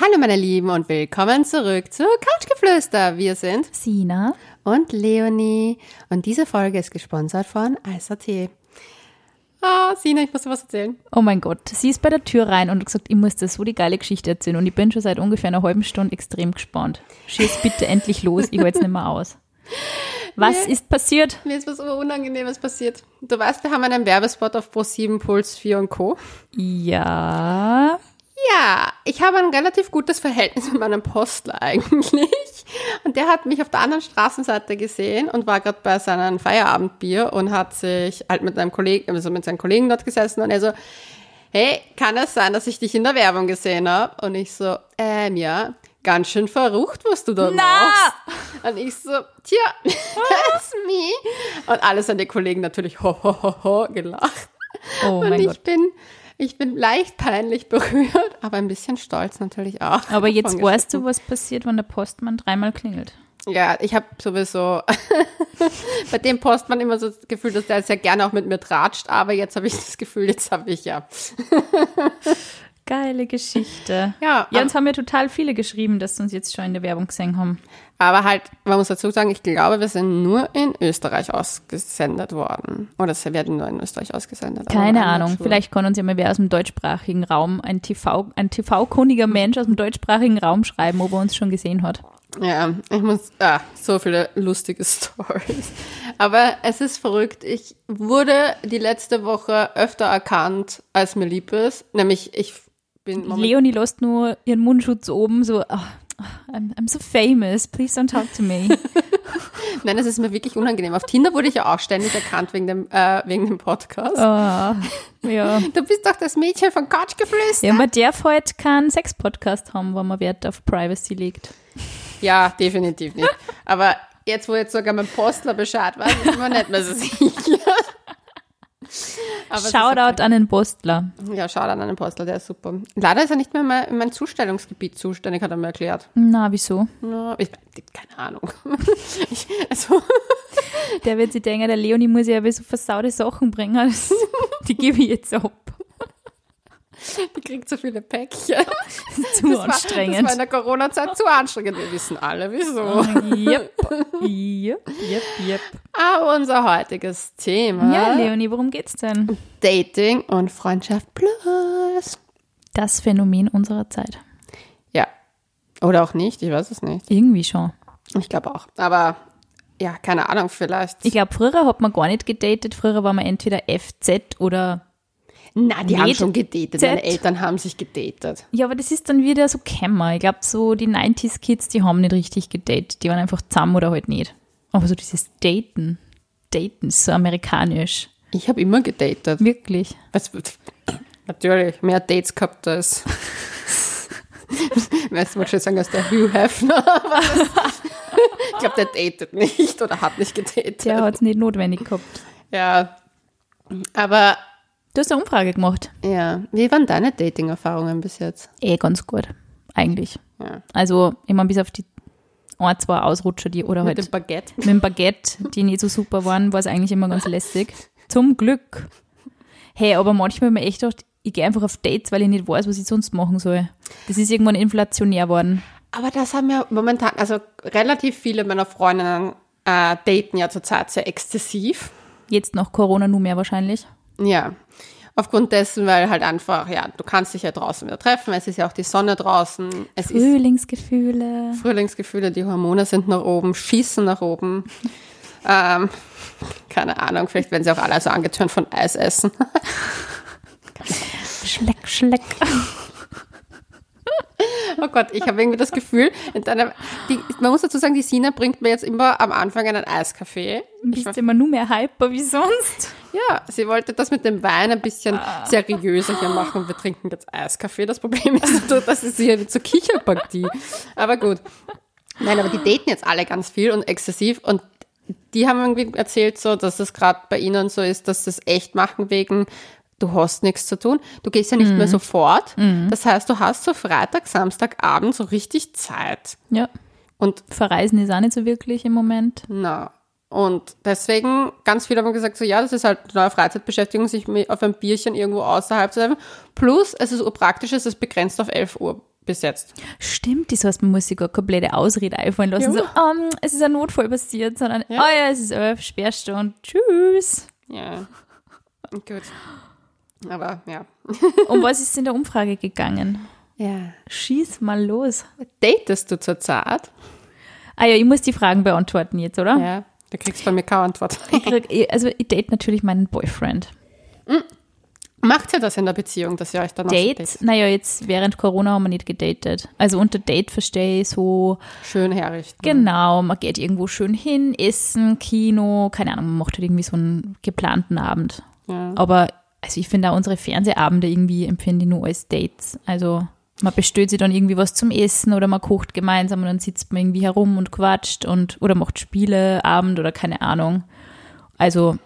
Hallo meine Lieben und willkommen zurück zu Couchgeflüster. Wir sind Sina und Leonie und diese Folge ist gesponsert von ISAT. Ah, Sina, ich muss dir was erzählen. Oh mein Gott, sie ist bei der Tür rein und hat gesagt, ich muss dir so die geile Geschichte erzählen und ich bin schon seit ungefähr einer halben Stunde extrem gespannt. Schieß bitte endlich los, ich halte es nicht mehr aus. Was Nee. ist passiert? Mir ist was Unangenehmes passiert. Du weißt, wir haben einen Werbespot auf Pro7, Puls 4 und Co. Ja, Ja, ich habe ein relativ gutes Verhältnis mit meinem Postler eigentlich. Und der hat mich auf der anderen Straßenseite gesehen und war gerade bei seinem Feierabendbier und hat sich halt mit einem Kollegen, also mit seinen Kollegen dort gesessen und er so, hey, kann es sein, dass ich dich in der Werbung gesehen habe? Und ich so, ähm, ja, ganz schön verrucht, was du da Na! machst. Und ich so, tja, that's me. Und alle seine Kollegen natürlich ho, ho, ho, ho gelacht. oh Und ich Gott. bin, ich bin leicht peinlich berührt, aber ein bisschen stolz natürlich auch. Aber jetzt weißt du, was passiert, wenn der Postmann dreimal klingelt. Ja, ich habe sowieso bei dem Postmann immer so das Gefühl, dass der sehr gerne auch mit mir tratscht, aber jetzt habe ich das Gefühl, jetzt habe ich ja. Geile Geschichte. Ja, Ja, uns haben ja total viele geschrieben, dass sie uns jetzt schon in der Werbung gesehen haben. aber halt, man muss dazu sagen, ich glaube, wir sind nur in Österreich ausgesendet worden. Oder sie werden nur in Österreich ausgesendet. Keine Ahnung. Vielleicht kann uns ja mal wer aus dem deutschsprachigen Raum, ein TV, ein TV-kundiger Mensch aus dem deutschsprachigen Raum schreiben, ob er uns schon gesehen hat. Ja, ich muss, ah, so viele lustige Stories. Aber es ist verrückt. Ich wurde die letzte Woche öfter erkannt, als mir lieb ist. Nämlich, ich bin Leonie lässt nur ihren Mundschutz oben, so, oh, I'm, I'm so famous, please don't talk to me. Nein, es ist mir wirklich unangenehm. Auf Tinder wurde ich ja auch ständig erkannt wegen dem, äh, wegen dem Podcast. Oh, ja. Du bist doch das Mädchen von Couchgeflüster. Ja, man darf heute keinen Sex-Podcast haben, wo man Wert auf Privacy legt. Ja, definitiv nicht. Aber jetzt, wo jetzt sogar mein Postler Bescheid weiß, ist man nicht mehr so sicher. Shoutout an den Postler. Ja, Shoutout an den Postler, der ist super. Leider ist er nicht mehr in mein, in mein Zustellungsgebiet zuständig, hat er mir erklärt. Na, wieso? Ja, ich, keine Ahnung. Ich, also, Der wird sich denken, der Leonie muss ja aber so versaute Sachen bringen. Das, die gebe ich jetzt ab. die kriegt so viele Päckchen. Zu Das war, das anstrengend. war in der Corona-Zeit zu anstrengend. Wir wissen alle, wieso. Yep. Yep, yep, yep. Aber unser heutiges Thema, Ja, Leonie, worum geht's denn? Dating und Freundschaft plus. Das Phänomen unserer Zeit. Ja. Oder auch nicht, ich weiß es nicht. Irgendwie schon. Ich glaube auch. Aber ja, keine Ahnung, vielleicht. Ich glaube, früher hat man gar nicht gedatet. Früher war man entweder FZ oder. Na, die haben Med- schon gedatet. Meine Eltern haben sich gedatet. Ja, aber das ist dann wieder so Kämmer. Ich glaube, so die 90s-Kids, die haben nicht richtig gedatet. Die waren einfach zusammen oder halt nicht. Aber so dieses Daten. Daten ist so amerikanisch. Ich habe immer gedatet. Wirklich. Was, natürlich, mehr Dates gehabt als. Weißt du, schon sagen, als der Hugh Hefner. ich glaube, der datet nicht oder hat nicht gedatet. Der hat es nicht notwendig gehabt. Ja. Aber, Du hast eine Umfrage gemacht. ja. Wie waren deine Dating-Erfahrungen bis jetzt? Eh, ganz gut. Eigentlich. Ja. Also, ich meine, bis auf die ein, zwei Ausrutscher, die oder Mit halt dem Baguette. mit dem Baguette, die nicht so super waren, war es eigentlich immer ganz lästig. Zum Glück. Hey, aber manchmal habe ich mir echt gedacht, ich gehe einfach auf Dates, weil ich nicht weiß, was ich sonst machen soll. Das ist irgendwann inflationär worden. Aber das haben ja momentan, also relativ viele meiner Freundinnen äh, daten ja zurzeit sehr exzessiv. Jetzt nach Corona nur mehr wahrscheinlich. Ja. Aufgrund dessen, weil halt einfach, ja, du kannst dich ja draußen wieder treffen, es ist ja auch die Sonne draußen, es Frühlingsgefühle. Frühlingsgefühle, die Hormone sind nach oben, schießen nach oben. ähm, keine Ahnung, vielleicht werden sie auch alle so angetörnt von Eis essen. Schleck, schleck. Oh Gott, ich habe irgendwie das Gefühl, in deiner, die, man muss dazu sagen, die Sina bringt mir jetzt immer am Anfang einen Eiskaffee. Ich Bist immer nur mehr hyper wie sonst. Ja, sie wollte das mit dem Wein ein bisschen seriöser hier machen. Wir trinken jetzt Eiskaffee. Das Problem ist dass es hier zur Kicherpartie. Aber gut. Nein, aber die daten jetzt alle ganz viel und exzessiv und die haben irgendwie erzählt so, dass es gerade bei ihnen so ist, dass sie es echt machen wegen du hast nichts zu tun. Du gehst ja nicht mehr sofort. Das heißt, du hast so Freitag, Samstagabend so richtig Zeit. Ja. Und Verreisen ist auch nicht so wirklich im Moment. na, und deswegen, ganz viele haben gesagt, so ja, das ist halt eine neue Freizeitbeschäftigung, sich mit- auf ein Bierchen irgendwo außerhalb zu treffen. Plus, es ist urpraktisch, es ist begrenzt auf 11 Uhr bis jetzt. Stimmt, das heißt, man muss sich gar komplette Ausrede einfallen lassen. Ja. So, ähm, es ist ein Notfall passiert, sondern, Ja. oh ja, es ist elf, Sperrstunde, tschüss. Ja. Gut. Aber ja. Um was ist in der Umfrage gegangen? Ja. Schieß mal los. Datest du zurzeit? Ah ja, ich muss die Fragen beantworten jetzt, oder? Ja. Du kriegst von mir keine Antwort. Ich krieg, also ich date natürlich meinen Boyfriend. Macht ihr das in der Beziehung, dass ihr euch dann Date, datet? naja, jetzt während Corona haben wir nicht gedatet. Also unter Date verstehe ich so, schön herrichten? genau, man geht irgendwo schön hin, essen, Kino, keine Ahnung, man macht halt irgendwie so einen geplanten Abend. Ja. Aber also ich finde auch unsere Fernsehabende irgendwie empfinde ich nur als Dates. Also man bestellt sich dann irgendwie was zum Essen oder man kocht gemeinsam und dann sitzt man irgendwie herum und quatscht und oder macht Spieleabend oder keine Ahnung. Also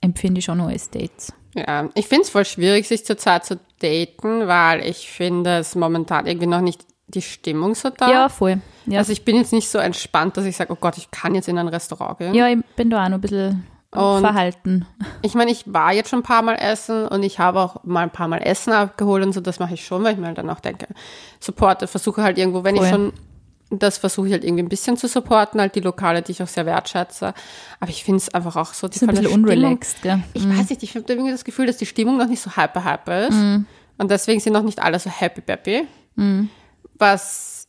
empfinde ich schon nur als Dates. Ja, ich finde es voll schwierig, sich zurzeit zu daten, weil ich finde es momentan irgendwie noch nicht die Stimmung so da. Ja, voll. Ja, Also ich bin jetzt nicht so entspannt, dass ich sage, oh Gott, ich kann jetzt in ein Restaurant gehen. ja ich bin da auch noch ein bisschen Und- verhalten. Ich meine, ich war jetzt schon ein paar Mal essen und ich habe auch mal ein paar Mal Essen abgeholt und so, das mache ich schon, weil ich mir halt dann auch denke, supporte, versuche halt irgendwo, wenn ich Voll. schon, das versuche ich halt irgendwie ein bisschen zu supporten, halt die Lokale, die ich auch sehr wertschätze. Aber ich finde es einfach auch so, die Ist ein bisschen unrelaxed, gell? Ich weiß nicht, ich habe irgendwie das Gefühl, dass die Stimmung noch nicht so hyper hyper ist. Mhm. Und deswegen sind noch nicht alle so happy peppy. Was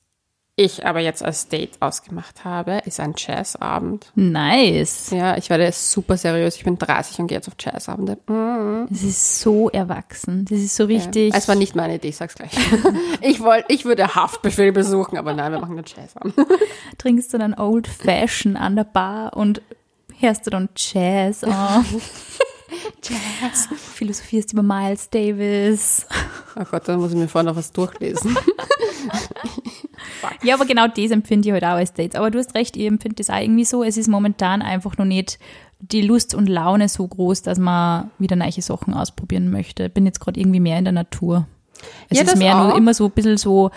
ich aber jetzt als Date ausgemacht habe, ist ein Jazzabend. Nice. Ja, ich werde super seriös. Ich bin 30 und gehe jetzt auf Jazzabende. Mhm. Das ist so erwachsen. Das ist so richtig. Es war nicht meine Idee, ich sag's gleich. ich wollte, ich würde Haftbefehl besuchen, aber nein, wir machen einen Jazzabend. trinkst du dann Old Fashion an der Bar und hörst du dann Jazz an. Jazz. Philosophierst über Miles Davis. Oh Gott, dann muss ich mir vorher noch was durchlesen. Ja, aber genau das empfinde ich halt auch als Dates. Aber du hast recht, ich empfinde das auch irgendwie so. Es ist momentan einfach noch nicht die Lust und Laune so groß, dass man wieder neue Sachen ausprobieren möchte. Bin jetzt gerade irgendwie mehr in der Natur. Es Ja, ist mehr nur auch. immer so ein bisschen so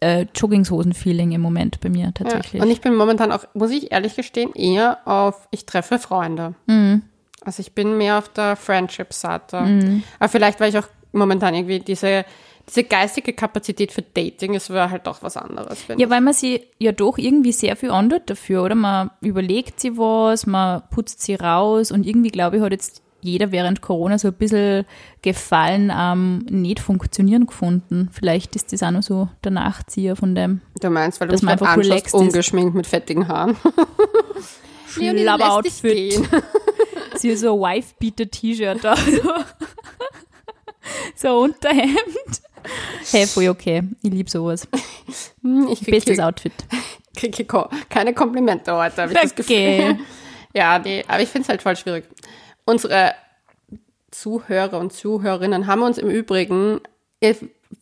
äh, Joggingshosen-Feeling im Moment bei mir tatsächlich. Ja. Und ich bin momentan auch, muss ich ehrlich gestehen, eher auf, ich treffe Freunde. Mhm. Also ich bin mehr auf der Friendship-Seite. Aber vielleicht, weil ich auch momentan irgendwie diese, diese geistige Kapazität für Dating, es wäre halt doch was anderes. Ja, weil man sie ja doch irgendwie sehr viel andert dafür, oder? Man überlegt sie was, man putzt sie raus und irgendwie, glaube ich, hat jetzt jeder während Corona so ein bisschen Gefallen am nicht funktionieren gefunden. Vielleicht ist das auch noch so der Nachzieher von dem. Du meinst, weil du dass man einfach relaxed ist. ungeschminkt mit fettigen Haaren. Schlabber-Outfit. Sie so ein Wife-Beater-T-Shirt da. So, so ein Unterhemd. Hey, voll okay. Ich liebe sowas. Hm, Ich krieg Bestes hier, Outfit. krieg hier ko- keine Komplimente heute, habe ich das Gefühl. Ja, nee, aber ich finde es halt voll schwierig. Unsere Zuhörer und Zuhörerinnen haben uns im Übrigen,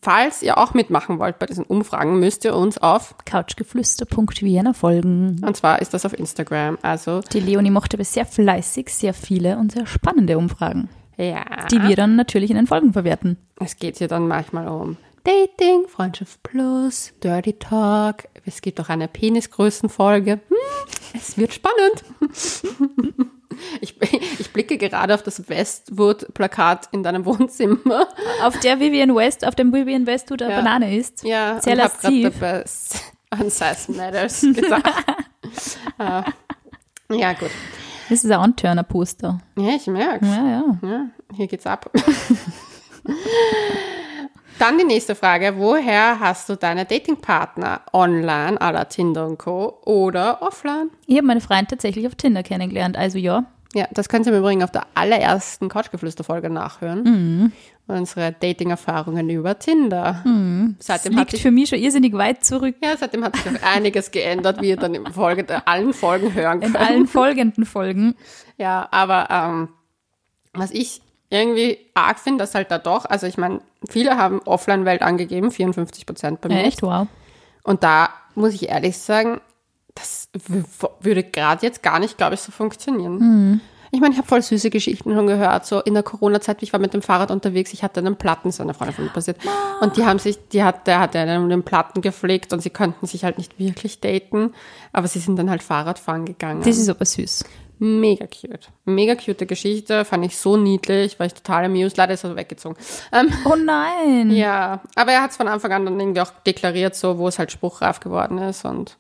falls ihr auch mitmachen wollt bei diesen Umfragen, müsst ihr uns auf, Couchgeflüster.vienna folgen. und zwar ist das auf Instagram, also Die Leonie macht aber sehr fleißig, sehr viele und sehr spannende Umfragen, ja, die wir dann natürlich in den Folgen verwerten. es geht hier dann manchmal um Dating, Freundschaft Plus, Dirty Talk, es gibt auch eine Penisgrößenfolge. Hm, es wird spannend. Blicke gerade auf das Westwood-Plakat in deinem Wohnzimmer. Auf der Vivian West, auf dem Vivian West, wo der Ja. Banane ist. Ja, Sehr dabei an Size Matters gedacht. Ah. ja, gut. Das ist ein Anturner-Poster. Ja, ich merke Ja, ja. ja, Hier geht's ab. Dann die nächste Frage. Woher hast du deine Datingpartner? Online, à la Tinder und Co. oder offline? Ich habe meine Freundin tatsächlich auf Tinder kennengelernt, also ja. Ja, das könnt ihr im Übrigen auf der allerersten Couchgeflüster-Folge nachhören. Mhm. Unsere Dating-Erfahrungen über Tinder. Das Seitdem hat liegt sich für mich schon irrsinnig weit zurück. ja, seitdem hat sich auch einiges geändert, wie ihr dann in Folge, äh, allen Folgen hören In könnt. allen folgenden Folgen. Ja, aber ähm, was ich irgendwie arg finde, dass halt da doch, also ich meine, viele haben Offline-Welt angegeben, 54 Prozent bei Ja, mir. echt, wow. Und da muss ich ehrlich sagen, das würde gerade jetzt gar nicht, glaube ich, so funktionieren. Mhm. Ich meine, ich habe voll süße Geschichten schon gehört. So in der Corona-Zeit, ich war mit dem Fahrrad unterwegs, ich hatte einen Platten, so eine Freundin von mir passiert. Ah. Und die haben sich, die hat, der hat einen den Platten gepflegt und sie könnten sich halt nicht wirklich daten, aber sie sind dann halt Fahrrad fahren gegangen. Das ist aber süß. Mega cute. Mega cute Geschichte, fand ich so niedlich, war ich total amused. Leider ist er weggezogen. Ähm, Oh nein. ja, aber er hat es von Anfang an dann irgendwie auch deklariert, so wo es halt spruchreif geworden ist und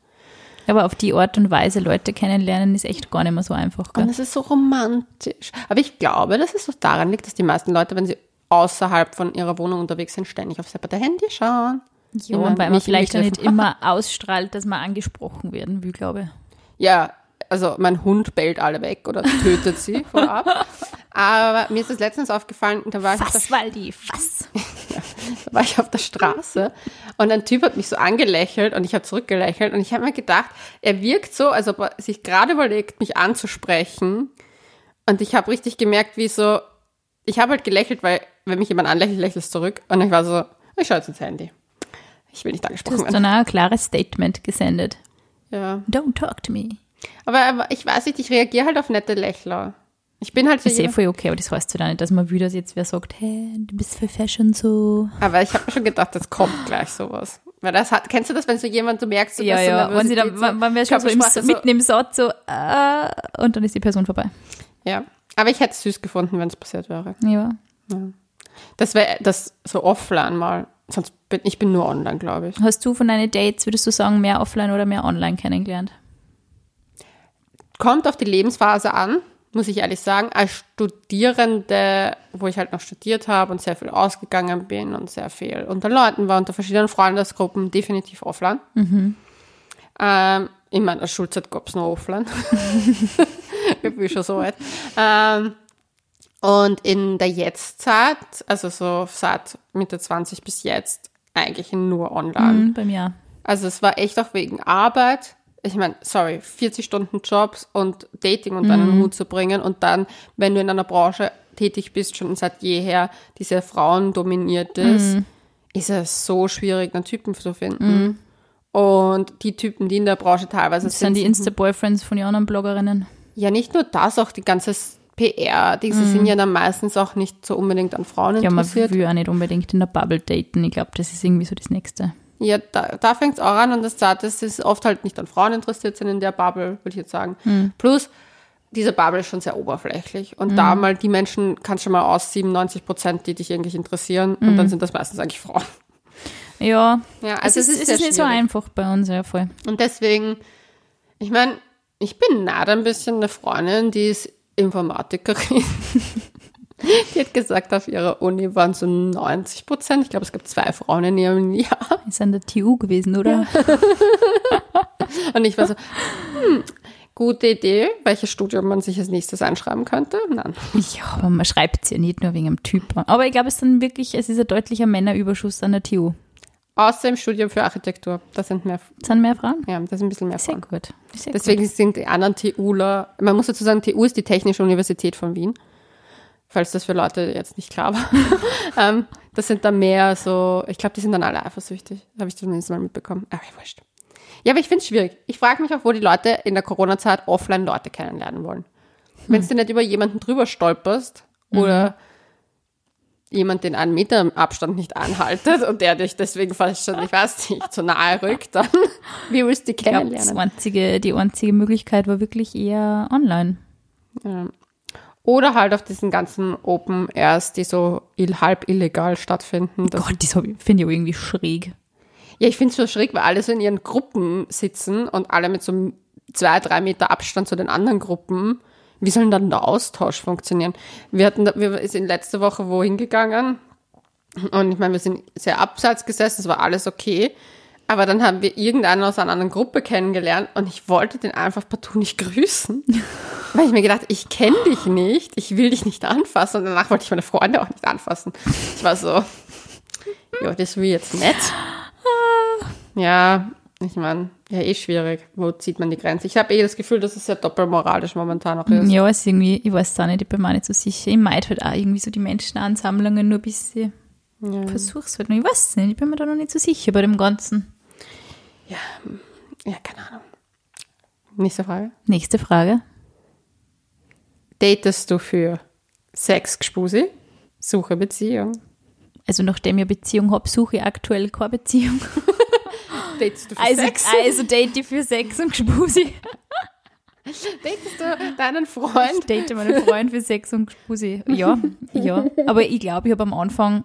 Aber auf die Art und Weise Leute kennenlernen ist echt gar nicht mehr so einfach. Gell? Und es ist so romantisch. Aber ich glaube, dass es so daran liegt, dass die meisten Leute, wenn sie außerhalb von ihrer Wohnung unterwegs sind, ständig aufs separate Handy schauen. Ja, und weil man vielleicht ja viel nicht immer ausstrahlt, dass man angesprochen werden will, glaube ich. Ja, also mein Hund bellt alle weg oder tötet sie vorab. Aber mir ist das letztens aufgefallen, da war ich auf der Was, Waldi, was? da war ich auf der Straße und ein Typ hat mich so angelächelt und ich habe zurückgelächelt und ich habe mir gedacht, er wirkt so, als ob er sich gerade überlegt, mich anzusprechen und ich habe richtig gemerkt, wie so, ich habe halt gelächelt, weil wenn mich jemand anlächelt, lächelst du zurück und ich war so, ich schaue jetzt ins Handy. Ich will nicht Du angesprochen hast werden. dann auch ein klares Statement gesendet. Ja. Don't talk to me. Aber, aber ich weiß nicht, ich reagiere halt auf nette Lächler. Ich bin halt so ist eh voll okay, aber das heißt ja dann nicht, dass man wieder jetzt wer sagt, hey, du bist für Fashion so. Aber ich habe mir schon gedacht, das kommt gleich sowas. Weil das hat, kennst du das, wenn so jemand, du merkst, so, Ja, dass so ja, wenn sie dann, Nervosität, man, wäre schon so, im, Körpersprache mitten im Satz so, äh, und dann ist die Person vorbei. Ja, aber ich hätte es süß gefunden, wenn es passiert wäre. Ja. Das wäre das so offline mal. Sonst bin ich bin nur online, glaube ich. Hast du von deinen Dates, würdest du sagen, mehr offline oder mehr online kennengelernt? Kommt auf die Lebensphase an, muss ich ehrlich sagen. Als Studierende, wo ich halt noch studiert habe und sehr viel ausgegangen bin und sehr viel unter Leuten war, unter verschiedenen Freundesgruppen, definitiv offline. Ähm, in meiner Schulzeit gab es nur offline. ich bin schon so weit. Ähm, und in der Jetztzeit, also so seit Mitte 20 bis jetzt, eigentlich nur online. Mhm, bei mir. Also es war echt auch wegen Arbeit. Ich meine, sorry, 40 Stunden Jobs und Dating unter einen Hut zu bringen und dann, wenn du in einer Branche tätig bist, schon seit jeher, die sehr frauendominiert ist, ist es so schwierig, einen Typen zu finden. Und die Typen, die in der Branche teilweise Das sind die sind, Insta-Boyfriends von den anderen Bloggerinnen. ja nicht nur das, auch die ganze PR, diese sind ja dann meistens auch nicht so unbedingt an Frauen Ja, man interessiert. will auch nicht unbedingt in der Bubble daten. Ich glaube, das ist irgendwie so das Nächste. Ja, da, da fängt es auch an und das Zweite ist, oft halt nicht an Frauen interessiert sind in der Bubble, würde ich jetzt sagen. Plus, diese Bubble ist schon sehr oberflächlich und da mal die Menschen kannst du mal aus 97 Prozent, die dich eigentlich interessieren und dann sind das meistens eigentlich Frauen. Ja, Ja, es also ist, es ist es ist nicht so einfach bei uns, ja voll. Und deswegen, ich meine, ich bin nahe ein bisschen eine Freundin, die ist Informatikerin. die hat gesagt, auf ihrer Uni waren so 90 Prozent. Ich glaube, es gibt zwei Frauen in ihrem Jahr. Ist an der TU gewesen, oder? Und ich war so, hm, gute Idee, welches Studium man sich als nächstes einschreiben könnte. Nein. Ja, aber man schreibt es ja nicht nur wegen dem Typ. Aber ich glaube, es ist dann wirklich, es ist ein deutlicher Männerüberschuss an der TU. Außer im Studium für Architektur. Da sind mehr, Es sind mehr Frauen? ja, da sind ein bisschen mehr Sehr Frauen. gut. Sehr Deswegen sind die anderen TUler, man muss dazu sagen, TU ist die Technische Universität von Wien. Falls das für Leute jetzt nicht klar war. ähm, das sind da mehr so, ich glaube, die sind dann alle eifersüchtig. Habe ich zumindest mal mitbekommen. Aber wurscht. Ja, aber ich finde es schwierig. Ich frage mich auch, wo die Leute in der Corona-Zeit offline Leute kennenlernen wollen. Wenn du nicht über jemanden drüber stolperst oder jemand den einen Meter Abstand nicht anhaltet und der dich deswegen fast schon, ich weiß nicht, zu nahe rückt, dann wie willst du die Ich kennenlernen? das einzige, die einzige Möglichkeit war wirklich eher online. Ja. Oder halt auf diesen ganzen Open Airs, die so halb illegal stattfinden. Das, Gott, ich- finde ich irgendwie schräg. ja, ich finde es so schräg, weil alle so in ihren Gruppen sitzen und alle mit so zwei, drei Meter Abstand zu den anderen Gruppen. Wie soll denn dann der Austausch funktionieren? Wir hatten, wir sind letzte Woche wohin gegangen und ich meine, wir sind sehr abseits gesessen, es war alles okay. Aber dann haben wir irgendeinen aus einer anderen Gruppe kennengelernt und ich wollte den einfach partout nicht grüßen. Weil ich mir gedacht, ich kenne dich nicht, ich will dich nicht anfassen und danach wollte ich meine Freunde auch nicht anfassen. Ich war so, ja, das will jetzt nett. Ja, ich meine, ja, eh schwierig. Wo zieht man die Grenze? Ich habe eh das Gefühl, dass es sehr doppelmoralisch momentan auch ist. Ja, ist irgendwie, ich weiß es auch nicht, ich bin mir nicht so sicher. Ich meide halt auch irgendwie so die Menschenansammlungen nur ein bisschen. Ja. Versuch's halt noch. Ich weiß es nicht, ich bin mir da noch nicht so sicher bei dem Ganzen. Ja, keine Ahnung. Nächste Frage. Nächste Frage. Datest du für Sex Gspusi? Suche Beziehung. Also nachdem ich eine Beziehung habe, suche ich aktuell keine Beziehung. Datest du für Also, Sex? also date ich für Sex und Gspusi. Datest du deinen Freund? Ich date meinen Freund für Sex und Spusi. Ja, ja. Aber ich glaube, ich habe am Anfang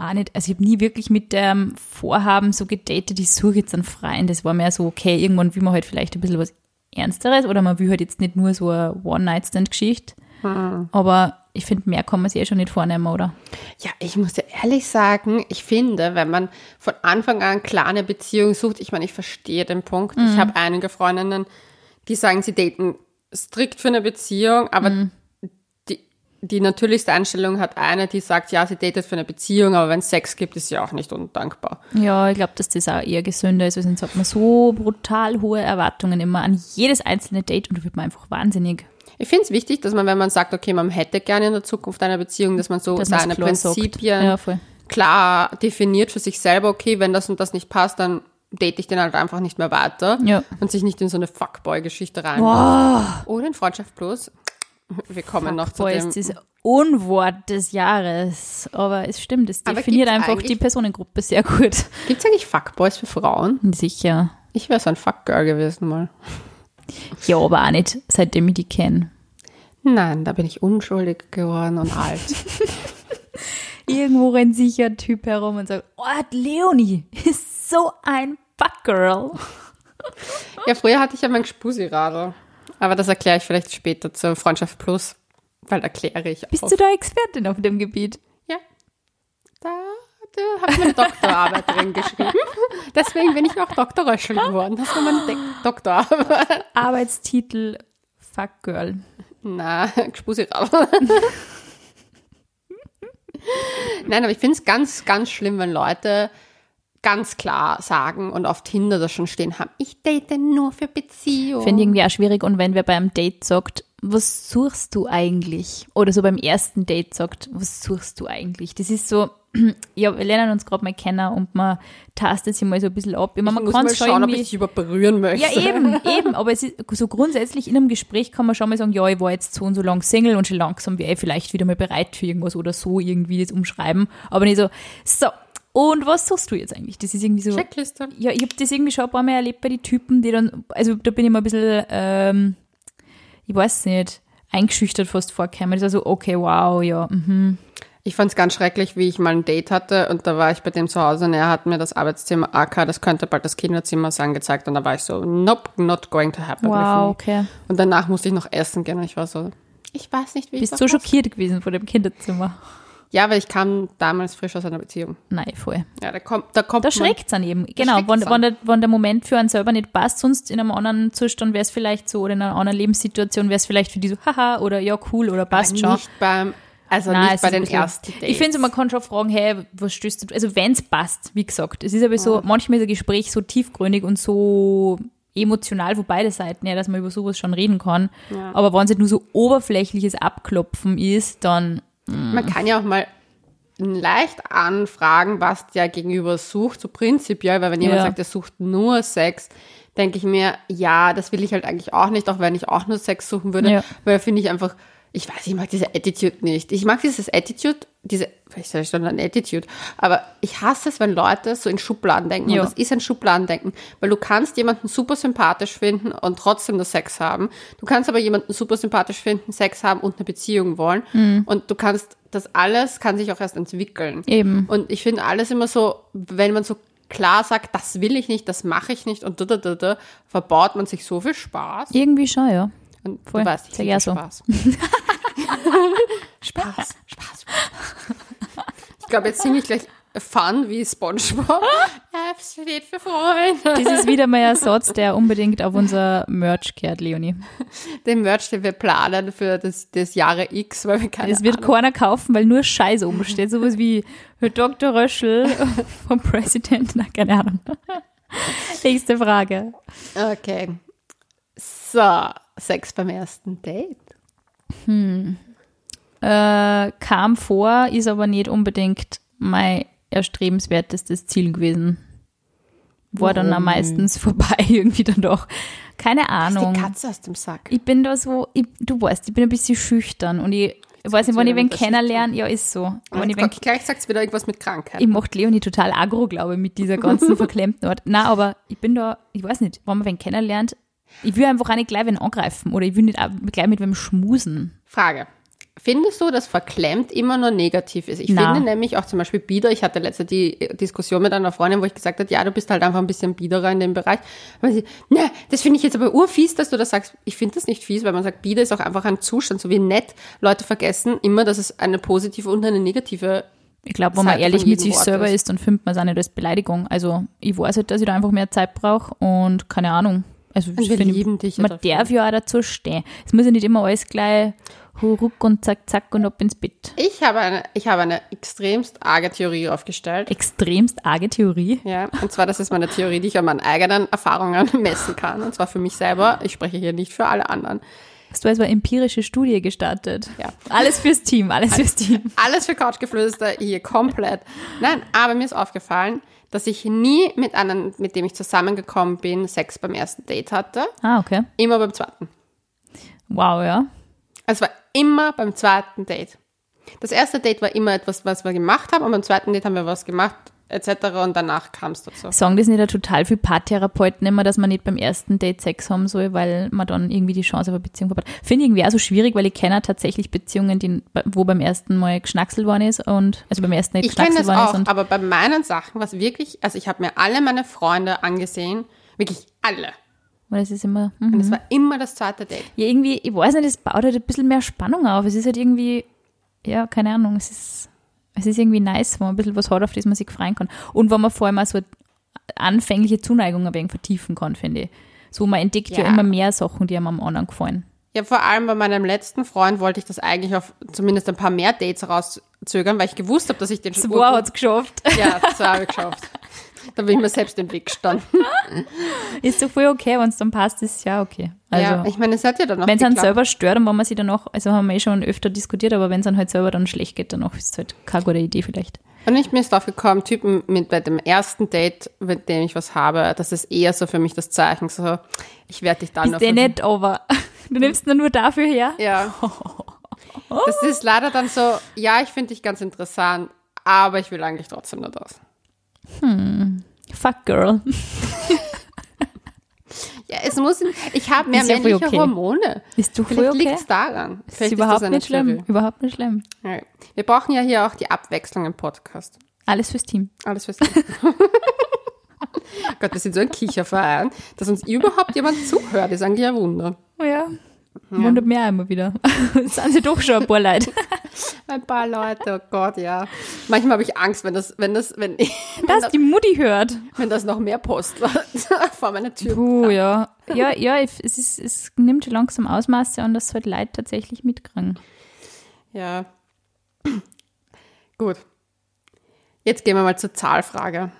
auch nicht, also ich habe nie wirklich mit dem Vorhaben so gedatet, ich suche jetzt einen Freund. Das war mehr so, okay, irgendwann will man halt vielleicht ein bisschen was Ernsteres oder man will halt jetzt nicht nur so eine One-Night-Stand-Geschichte. Hm. Aber ich finde, mehr kann man sich eh schon nicht vornehmen, oder? Ja, ich muss dir ehrlich sagen, ich finde, wenn man von Anfang an klar eine Beziehung sucht, ich meine, ich verstehe den Punkt. Ich habe einige Freundinnen, die sagen, sie daten strikt für eine Beziehung, aber die, die natürlichste Einstellung hat eine, die sagt, ja, sie datet für eine Beziehung, aber wenn es Sex gibt, ist sie auch nicht undankbar. Ja, ich glaube, dass das auch eher gesünder ist, weil sonst hat man so brutal hohe Erwartungen immer an jedes einzelne Date und da wird man einfach wahnsinnig. Ich finde es wichtig, dass man, wenn man sagt, okay, man hätte gerne in der Zukunft eine Beziehung, dass man so Dass seine klar. Prinzipien Ja, klar definiert für sich selber, okay, wenn das und das nicht passt, dann date ich den halt einfach nicht mehr weiter Ja. und sich nicht in so eine Fuckboy-Geschichte rein. Oder in Freundschaft plus. Wir kommen noch zu Boah, dem. ist das Unwort des Jahres. Aber es stimmt, es Aber definiert einfach die Personengruppe sehr gut. Gibt es eigentlich Fuckboys für Frauen? Sicher. Ich wäre so ein Fuckgirl gewesen mal. Ja, aber auch nicht, seitdem ich die kenne. Nein, da bin ich unschuldig geworden und alt. Irgendwo rennt sich ein Typ herum und sagt, oh, Leonie ist so ein Fuckgirl. ja, früher hatte ich ja mein Gspusi-Radl. Aber das erkläre ich vielleicht später zur Freundschaft Plus, weil erkläre ich Bist auch. du da Expertin auf dem Gebiet? Ja. Da, da habe ich meine Doktorarbeit drin geschrieben. Deswegen bin ich auch Dr. Röschel geworden. Das war meine De Doktorarbeit. Arbeitstitel Fuckgirl. Na, Gspusi-Radl. Nein, aber ich finde es ganz, ganz schlimm, wenn Leute ganz klar sagen und auf Tinder das schon stehen haben, ich date nur für Beziehung. Finde ich irgendwie auch schwierig. Und wenn wer beim Date sagt, was suchst du eigentlich? Oder so beim ersten Date sagt, was suchst du eigentlich? Das ist so, ja, wir lernen uns gerade mal kennen und man tastet sich mal so ein bisschen ab. Ich meine, man muss kann mal schon schauen, ob ich dich über berühren möchte. Ja, eben, eben. Aber es ist so grundsätzlich in einem Gespräch kann man schon mal sagen, ja, ich war jetzt so und so lang Single und schon langsam wäre ich vielleicht wieder mal bereit für irgendwas oder so irgendwie das umschreiben. Aber nicht so, so, und was suchst du jetzt eigentlich? Das ist irgendwie so. Checkliste. Ja, ich habe das irgendwie schon ein paar Mal erlebt bei den Typen, die dann, also da bin ich mal ein bisschen, ähm, ich weiß nicht, eingeschüchtert fast vorgekommen. Das war so, okay, wow, ja, mhm. Ich fand es ganz schrecklich, wie ich mal ein Date hatte und da war ich bei dem zu Hause und er hat mir das Arbeitszimmer AK, das könnte bald das Kinderzimmer sein, gezeigt und da war ich so, nope, not going to happen. Wow, okay. Und danach musste ich noch essen gehen und ich war so, ich weiß nicht, wie ich Bist so schockiert gewesen vor dem Kinderzimmer? Ja, weil ich kam damals frisch aus einer Beziehung. Nein, voll. Ja, da kommt, da kommt Da man- schreckt's an eben. Genau, wenn, wenn, der, wenn der Moment für einen selber nicht passt, sonst in einem anderen Zustand wäre es vielleicht so, oder in einer anderen Lebenssituation wäre es vielleicht für die so, haha, oder ja, cool, oder passt schon. nicht beim, also Nein, nicht es bei den bisschen- ersten Dates. Ich finde, man kann schon fragen, hey, was stößt du? Also wenn es passt, wie gesagt. Es ist aber so, manchmal ist ein Gespräch so tiefgründig und so emotional für beide Seiten, ja, dass man über sowas schon reden kann. Ja. Aber wenn es halt nur so oberflächliches Abklopfen ist, dann Man kann ja auch mal leicht anfragen, was der Gegenüber sucht, so prinzipiell, weil wenn jemand Ja. sagt, er sucht nur Sex, denke ich mir, ja, das will ich halt eigentlich auch nicht, auch wenn ich auch nur Sex suchen würde, Ja. weil finde ich einfach, ich weiß, ich mag diese Attitude nicht. Ich mag dieses Attitude, diese, vielleicht sage ich schon ein Attitude, aber ich hasse es, wenn Leute so in Schubladen denken. Ja. Und das ist ein Schubladendenken, weil du kannst jemanden super sympathisch finden und trotzdem nur Sex haben. Du kannst aber jemanden super sympathisch finden, Sex haben und eine Beziehung wollen. Mhm. Und du kannst, das alles kann sich auch erst entwickeln. eben. Und ich finde alles immer so, wenn man so klar sagt, das will ich nicht, das mache ich nicht und da, da, da, da, verbaut man sich so viel Spaß. Irgendwie schon, ja. Und Voll. du Sag liebe ja so. Spaß. Spaß, Spaß. Ich glaube, jetzt singe ich gleich Fun wie Spongebob. F steht für Freunde. Das ist wieder mal ein Satz, der unbedingt auf unser Merch gehört, Leonie. Den Merch, den wir planen für das, das Jahre X, weil wir keine Es wird Ahnung. keiner kaufen, weil nur Scheiß oben steht. Sowas wie Dr. Röschel vom Präsident. Na, keine Ahnung. Nächste Frage. Okay. So, Sex beim ersten Date. Äh, kam vor, ist aber nicht unbedingt mein erstrebenswertestes Ziel gewesen. War dann am meistens vorbei irgendwie dann doch. Keine Ahnung. Die Katze aus dem Sack. Ich bin da so, ich, du weißt, ich bin ein bisschen schüchtern und ich, ich weiß nicht, wenn ich wen kennenlerne, ja, ist so. Wenn ich wen Gleich, sagt es wieder irgendwas mit Krankheit. ich macht Leonie total aggro, glaube ich, mit dieser ganzen verklemmten Art. Na, aber ich bin da, ich weiß nicht, wenn man wen kennenlernt, Ich will einfach auch nicht gleich wen angreifen oder ich will nicht gleich mit wem schmusen. Frage. Findest du, dass verklemmt immer nur negativ ist? Ich Na. finde nämlich auch zum Beispiel bieder. Ich hatte letzte die Diskussion mit einer Freundin, wo ich gesagt habe, ja, du bist halt einfach ein bisschen biederer in dem Bereich. Weil sie, ne, das finde ich jetzt aber urfies, dass du das sagst. Ich finde das nicht fies, weil man sagt, bieder ist auch einfach ein Zustand, so wie nett. Leute vergessen immer, dass es eine positive und eine negative Ich glaube, wenn man ehrlich mit sich Wort selber ist. ist, dann findet man es auch nicht als Beleidigung. Also ich weiß halt, dass ich da einfach mehr Zeit brauche und keine Ahnung. Also Und ich wir finde, lieben dich man dafür. darf ja auch dazu stehen. Es muss ja nicht immer alles gleich ruck und zack, zack und ab ins Bett. Ich habe eine, ich habe eine extremst arge Theorie aufgestellt. Extremst arge Theorie. Ja, und zwar, das ist meine Theorie, die ich an meinen eigenen Erfahrungen messen kann. Und zwar für mich selber. Ich spreche hier nicht für alle anderen. Hast du als eine empirische Studie gestartet? Ja. Alles fürs Team, alles fürs Team. Alles für Couchgeflüster hier komplett. Nein, aber mir ist aufgefallen, dass ich nie mit einem, mit dem ich zusammengekommen bin, Sex beim ersten Date hatte. Ah, okay. Immer beim zweiten. Wow, ja. Es war immer beim zweiten Date. Das erste Date war immer etwas, was wir gemacht haben, und beim zweiten Date haben wir was gemacht, etc. Und danach kam es dazu. Sagen das nicht auch total viele Paartherapeuten immer, dass man nicht beim ersten Date Sex haben soll, weil man dann irgendwie die Chance auf eine Beziehung verpasst. Finde ich irgendwie auch so schwierig, weil ich kenne tatsächlich Beziehungen, die, wo beim ersten Mal geschnackselt worden ist und, also beim ersten Date Ich geschnackselt worden ist auch, und aber bei meinen Sachen, was wirklich, also ich habe mir alle meine Freunde angesehen, wirklich alle. weil das ist immer, mhm. Und es war immer das zweite Date. ja, irgendwie, ich weiß nicht, es baut halt ein bisschen mehr Spannung auf. Es ist halt irgendwie, ja, keine Ahnung, es ist, es ist irgendwie nice, wenn man ein bisschen was hat, auf das man sich freuen kann. Und wenn man vor allem auch so anfängliche Zuneigung ein wenig vertiefen kann, finde ich. So, man entdeckt ja. Ja. immer mehr Sachen, die einem am anderen gefallen. Ja, vor allem bei meinem letzten Freund wollte ich das eigentlich auf zumindest ein paar mehr Dates rauszögern, weil ich gewusst habe, dass ich den schon Zwei hat es geschafft. Ja, zwei habe ich geschafft. Da bin ich mir selbst im Weg gestanden. Ist so voll okay, wenn es dann passt, ist ja okay. Also, ja, ich meine, es hat ja dann noch wenn es einen geklappt. selber stört und wenn man sich dann auch, also haben wir eh schon öfter diskutiert, aber wenn es dann halt selber dann schlecht geht, dann auch ist es halt keine gute Idee vielleicht. Und ich bin jetzt drauf gekommen, Typen mit bei dem ersten Date, mit dem ich was habe, das ist eher so für mich das Zeichen, so, ich werde dich dann Ist eh nicht, aber du nimmst ihn nur dafür her. Ja. Das ist leider dann so, ja, ich finde dich ganz interessant, aber ich will eigentlich trotzdem nur das. Fuck girl. Ja, es muss, ich habe mehr Ist ja männliche okay. Ist Ist du Vielleicht okay? liegt es daran. ist Vielleicht überhaupt eine nicht schlimm. Theorie. Überhaupt nicht schlimm. Ja. Wir brauchen ja hier auch die Abwechslung im Podcast. Alles fürs Team. Alles fürs Team. Gott, wir sind so ein Kicherverein, dass uns überhaupt jemand zuhört, ist eigentlich ein Wunder. Oh ja. Wundert mich auch immer wieder. sind sie doch schon ein paar Leute. Ein paar Leute, oh Gott, ja. Manchmal habe ich Angst, wenn das, wenn das, wenn, wenn, Dass das, die Mutti hört. wenn das noch mehr Postler vor meiner Tür Puh, ja. Ja, ja, es, ist, es nimmt schon langsam Ausmaße an, dass halt Leute tatsächlich mitkriegen. Ja. Gut. Jetzt gehen wir mal zur Zahlfrage.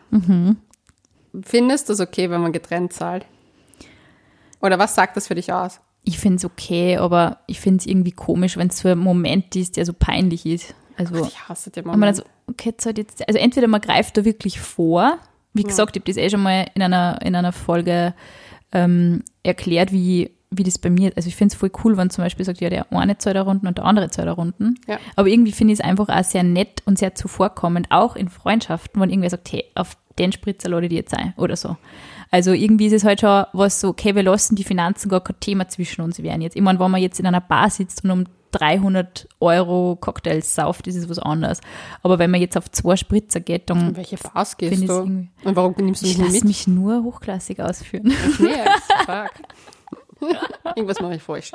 Findest du es okay, wenn man getrennt zahlt? Oder was sagt das für dich aus? Ich finde es okay, aber ich finde es irgendwie komisch, wenn es so ein Moment ist, der so peinlich ist. Also, Ich hasse den Moment. dann so, okay, jetzt halt jetzt, also entweder man greift da wirklich vor, wie gesagt, ich habe das eh schon mal in einer, in einer Folge ähm, erklärt, wie, wie das bei mir, also ich finde es voll cool, wenn zum Beispiel sagt, ja, der eine zahlt eine Runden und der andere zahlt eine Runden. Ja. Aber irgendwie finde ich es einfach auch sehr nett und sehr zuvorkommend, auch in Freundschaften, wenn irgendwer sagt, hey, auf den Spritzer lade ich die jetzt ein oder so. Also irgendwie ist es halt schon was so, okay, wir lassen die Finanzen gar kein Thema zwischen uns werden jetzt. Ich meine, wenn man jetzt in einer Bar sitzt und um 300 Euro Cocktails sauft, ist es was anderes. Aber wenn man jetzt auf zwei Spritzer geht, dann In welche Bars gehst du? Und warum nimmst du ich mich nicht mit? mich nur hochklassig ausführen. Fuck. Irgendwas mache ich falsch.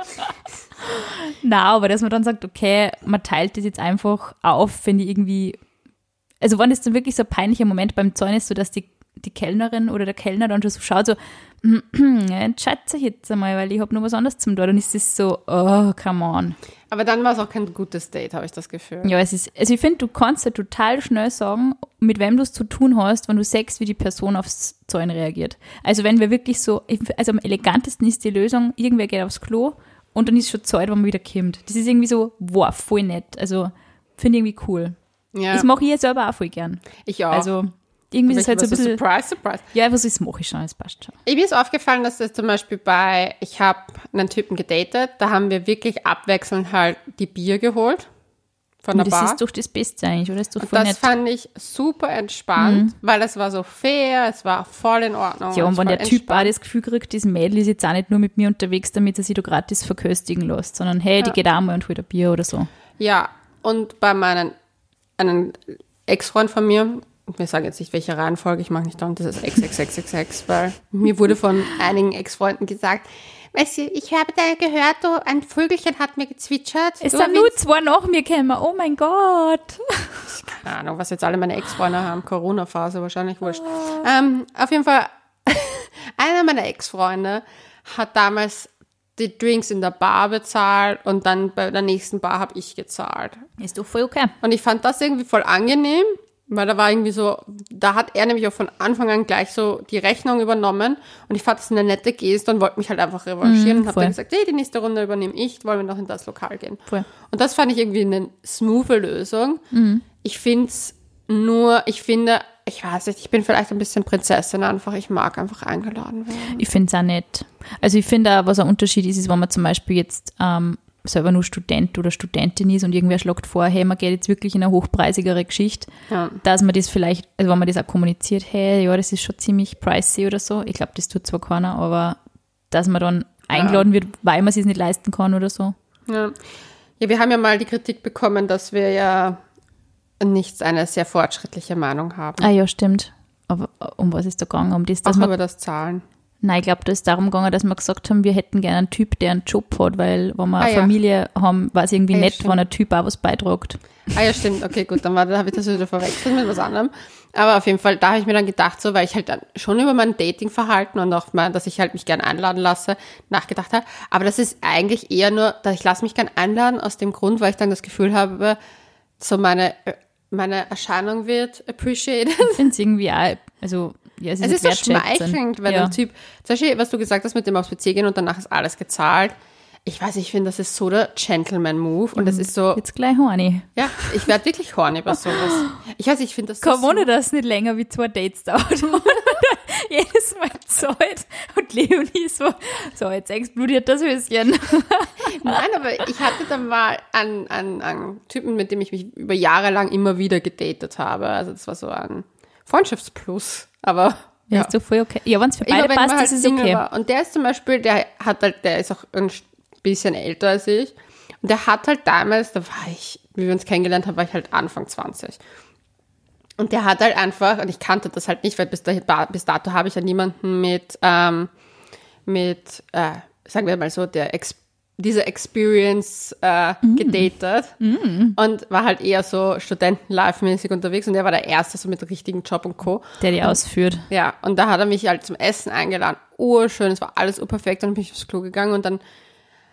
Na, aber dass man dann sagt, okay, man teilt das jetzt einfach auf, finde ich irgendwie. Also, wenn es dann wirklich so ein peinlicher Moment beim Zahlen ist, so dass die, die Kellnerin oder der Kellner dann schon so schaut, so, entscheidet sich jetzt einmal, weil ich habe noch was anderes zum tun. Dann ist es so, oh, come on. Aber dann war es auch kein gutes Date, habe ich das Gefühl. Ja, es ist, also ich finde, du kannst ja total schnell sagen, mit wem du es zu tun hast, wenn du sagst, wie die Person aufs Zahlen reagiert. Also wenn wir wirklich so, also am elegantesten ist die Lösung, irgendwer geht aufs Klo und dann ist schon Zeit, wenn man wieder kommt. Das ist irgendwie so, wow, voll nett. Also finde ich irgendwie cool. Ja, Das mache ich jetzt selber auch voll gern. ich auch. Also irgendwie ist es halt so ein bisschen, Surprise, surprise. ja, was ist, mache ich schon, es passt schon. Mir ist aufgefallen, dass das zum Beispiel bei, ich habe einen Typen gedatet, da haben wir wirklich abwechselnd halt die Bier geholt. von der das Bar. ist doch das Beste eigentlich, oder? Das ist doch Und das nett. fand ich super entspannt, weil es war so fair, es war voll in Ordnung. Ja, und wenn der Typ auch entspannt. das Gefühl kriegt, das Mädel ist jetzt auch nicht nur mit mir unterwegs, damit er sich da gratis verköstigen lässt, sondern hey, die geht auch mal und holt ein Bier oder so. Ja, und bei meinen einem Ex-Freund von mir, wir sagen jetzt nicht, welche Reihenfolge, ich mache nicht dauernd das ist XXXXX, weil mir wurde von einigen Ex-Freunden gesagt, weißt du, ich habe da gehört, du, ein Vögelchen hat mir gezwitschert. Es sind nur zwei nach mir gekommen, oh mein Gott. Keine Ahnung, was jetzt alle meine Ex-Freunde haben, Corona-Phase wahrscheinlich, wurscht. Ähm, auf jeden Fall, einer meiner Ex-Freunde hat damals die Drinks in der Bar bezahlt und dann bei der nächsten Bar habe ich gezahlt. Ist doch voll okay. Und ich fand das irgendwie voll angenehm, weil da war irgendwie so, da hat er nämlich auch von Anfang an gleich so die Rechnung übernommen und ich fand das eine nette Geste und wollte mich halt einfach revanchieren und habe dann gesagt, hey, die nächste Runde übernehme ich, wollen wir noch in das Lokal gehen. Voll. Und das fand ich irgendwie eine smooth Lösung. Ich finde es nur, ich finde, ich weiß nicht, ich bin vielleicht ein bisschen Prinzessin einfach, ich mag einfach eingeladen werden. Ich finde es auch nett. Also ich finde auch, was ein Unterschied ist, ist, wenn man zum Beispiel jetzt ähm, selber nur Student oder Studentin ist und irgendwer schlagt vor, hey, man geht jetzt wirklich in eine hochpreisigere Geschichte, Ja. dass man das vielleicht, also wenn man das auch kommuniziert, hey, ja, das ist schon ziemlich pricey oder so. Ich glaube, das tut zwar keiner, aber dass man dann eingeladen wird, weil man es sich nicht leisten kann oder so. Ja. ja, wir haben ja mal die Kritik bekommen, dass wir ja nicht eine sehr fortschrittliche Meinung haben. Ah ja, stimmt. Aber äh, um was ist da gegangen? Um das, dass Auch man, über das Zahlen. Nein, ich glaube, da ist darum gegangen, dass wir gesagt haben, wir hätten gerne einen Typ, der einen Job hat, weil wenn wir Ah, eine ja. Familie haben, war es irgendwie Ah, ja, nett, stimmt. wenn ein Typ auch was beitragt. Ah ja, stimmt. Okay, gut, dann war, da habe ich das wieder verwechselt mit was anderem. Aber auf jeden Fall, da habe ich mir dann gedacht, so, weil ich halt dann schon über mein Datingverhalten und auch mal, dass ich halt mich gern einladen lasse, nachgedacht habe. Aber das ist eigentlich eher nur, dass ich lasse mich gern einladen aus dem Grund, weil ich dann das Gefühl habe, so meine, meine Erscheinung wird appreciated. Ich finde es irgendwie auch, also, ja, es ist, Es ist so schmeichelnd, wenn ja. ein Typ, zum Beispiel, was du gesagt hast mit dem aufs PC gehen und danach ist alles gezahlt. Ich weiß, ich finde, das ist so der Gentleman-Move und das ist so, Jetzt gleich horny. ja, ich werde wirklich horny bei sowas. Ich weiß, ich finde das so Kein Wunder, dass es nicht länger wie zwei Dates dauert. Jedes Mal zahlt und Leonie so, so, jetzt explodiert das Höschen. Nein, aber ich hatte dann mal einen, einen, einen Typen, mit dem ich mich über Jahre lang immer wieder gedatet habe. Also das war so ein Freundschaftsplus. Aber Ja, ist doch voll okay. Ja, wenn es für beide passt, halt ist es okay. war. Und der ist zum Beispiel, der hat halt, der ist auch ein bisschen älter als ich. Und der hat halt damals, da war ich, wie wir uns kennengelernt haben, war ich halt Anfang 20. Und der hat halt einfach, und ich kannte das halt nicht, weil bis, dahin, bis dato habe ich ja niemanden mit, ähm, mit, äh, sagen wir mal so, der Ex diese Experience äh, Mm. gedatet und war halt eher so Studenten-Life-mäßig unterwegs und der war der Erste so mit richtigen Job und Co. Der die ausführt. Ja, und da hat er mich halt zum Essen eingeladen. Urschön, es war alles urperfekt. Und dann bin ich aufs Klo gegangen und dann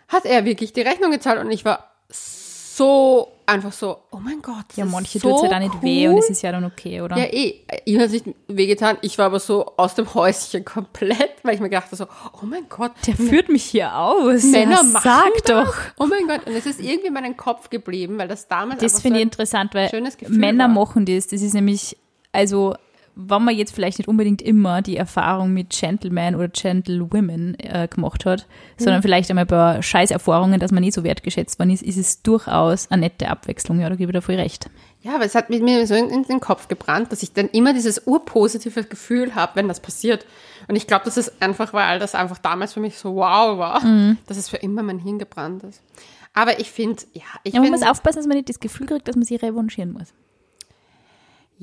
hat er wirklich die Rechnung gezahlt und ich war so, einfach so, oh mein Gott. das Ja, manche so tut es ja dann nicht cool. weh und es ist ja dann okay, oder? Ja, eh. Ihm hat es nicht wehgetan. Ich war aber so aus dem Häuschen komplett, weil ich mir gedacht habe so, oh mein Gott. Der führt mich hier aus. Männer ja, machen sag das. doch. Oh mein Gott. Und es ist irgendwie in meinem Kopf geblieben, weil das damals Das finde ich so ein interessant, weil Männer war. machen das. Das ist nämlich, also, wenn man jetzt vielleicht nicht unbedingt immer die Erfahrung mit Gentlemen oder Gentlewomen äh, gemacht hat, Mhm. sondern vielleicht einmal ein paar Scheißerfahrungen, dass man nicht so wertgeschätzt worden ist, ist es durchaus eine nette Abwechslung. Ja, da gebe ich dir voll recht. Ja, aber es hat mit mir so in, den Kopf gebrannt, dass ich dann immer dieses urpositive Gefühl habe, wenn das passiert. Und ich glaube, das ist einfach, weil das einfach damals für mich so wow war, Mhm. dass es für immer mein Hirn gebrannt ist. Aber ich finde, ja, ich Ja, man muss aufpassen, dass man nicht das Gefühl kriegt, dass man sich revanchieren muss.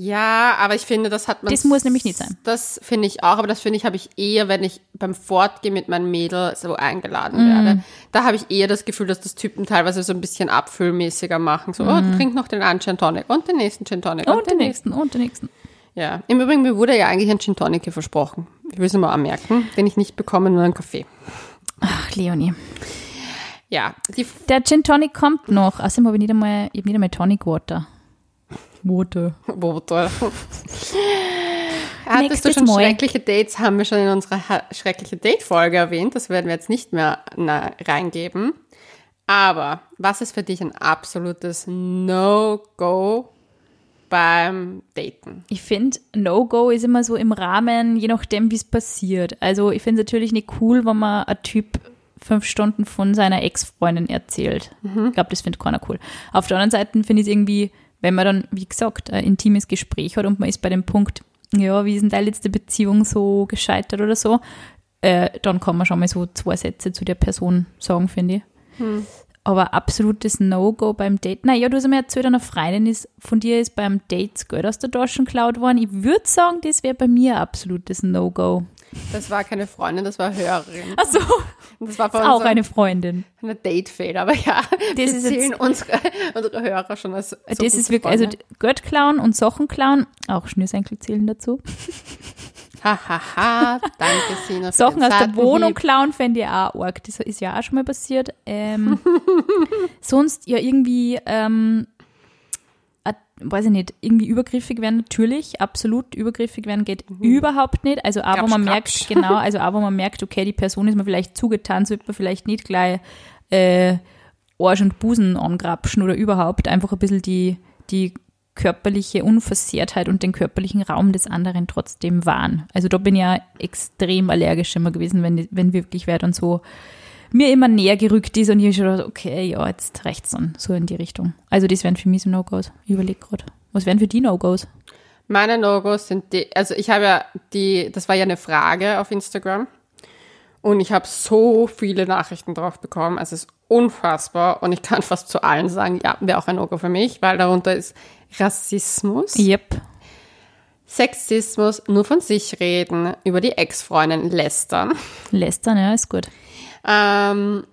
Ja, aber ich finde, das hat man. Das muss nämlich nicht sein. Das finde ich auch, aber das finde ich, habe ich eher, wenn ich beim Fortgehen mit meinem Mädel so eingeladen Mhm. werde. Da habe ich eher das Gefühl, dass das Typen teilweise so ein bisschen abfüllmäßiger machen. So, oh, trink noch den einen Gin Tonic und den nächsten Gin Tonic Mhm. Und den nächsten, und den nächsten. Ja, im Übrigen, mir wurde ja eigentlich ein Gin Tonic hier versprochen. Ich will es mal anmerken, den ich nicht bekomme, nur einen Kaffee. Ach, Leonie. Ja, Der Gin Tonic kommt noch. Außerdem habe ich nicht einmal, ich habe nicht einmal Tonic Water. Water. Motor. Hattest Nächstes du schon Mal. schreckliche Dates, haben wir schon in unserer ha- schreckliche Date-Folge erwähnt. Das werden wir jetzt nicht mehr na, reingeben. Aber was ist für dich ein absolutes No-Go beim Daten? Ich finde, No-Go ist immer so im Rahmen, je nachdem, wie es passiert. Also ich finde es natürlich nicht cool, wenn man ein Typ fünf Stunden von seiner Ex-Freundin erzählt. Ich glaube, das findet keiner cool. Auf der anderen Seite finde ich es irgendwie, wenn man dann, wie gesagt, ein intimes Gespräch hat und man ist bei dem Punkt, ja, wie ist denn deine letzte Beziehung so gescheitert oder so, äh, dann kann man schon mal so zwei Sätze zu der Person sagen, finde ich. Aber absolutes No-Go beim Date. Naja, du hast mir erzählt, eine Freundin ist, von dir ist beim Date Geld aus der Tasche geklaut worden. Ich würde sagen, das wäre bei mir ein absolutes No-Go. Das war keine Freundin, das war Hörerin. Also, Und das war von auch eine Freundin. eine Date-Fail, aber ja, das ist zählen unsere, unsere Hörer schon als so das ist wirklich, also Freunde. Geld klauen und Sachen klauen, auch Schnürsenkel zählen dazu. Hahaha, danke Sina. Sachen aus der Wohnung klauen fände ich auch arg. Das ist ja auch schon mal passiert. Ähm, sonst ja irgendwie, ähm, äh, weiß ich nicht, irgendwie übergriffig werden natürlich, absolut übergriffig werden geht überhaupt nicht. Also Grapsch, man merkt, genau, also wo man merkt, okay, die Person ist mir vielleicht zugetan, sollte man vielleicht nicht gleich äh, Arsch und Busen angrapschen oder überhaupt einfach ein bisschen die, die körperliche Unversehrtheit und den körperlichen Raum des anderen trotzdem wahren. Also da bin ich ja extrem allergisch immer gewesen, wenn, wenn wirklich wer dann so mir immer näher gerückt ist und ich schon gedacht, okay, ja, jetzt reicht's dann, so in die Richtung. Also das wären für mich so No-Gos. Ich überlege gerade. Was wären für die No-Gos? Meine No-Gos sind die, also ich habe ja die, das war ja eine Frage auf Instagram und ich habe so viele Nachrichten drauf bekommen, also es ist unfassbar und ich kann fast zu allen sagen, ja, wäre auch ein No-Go für mich, weil darunter ist Rassismus, Yep. Sexismus, nur von sich reden, über die Ex-Freundin lästern, Lästern, ja, ist gut. Ähm,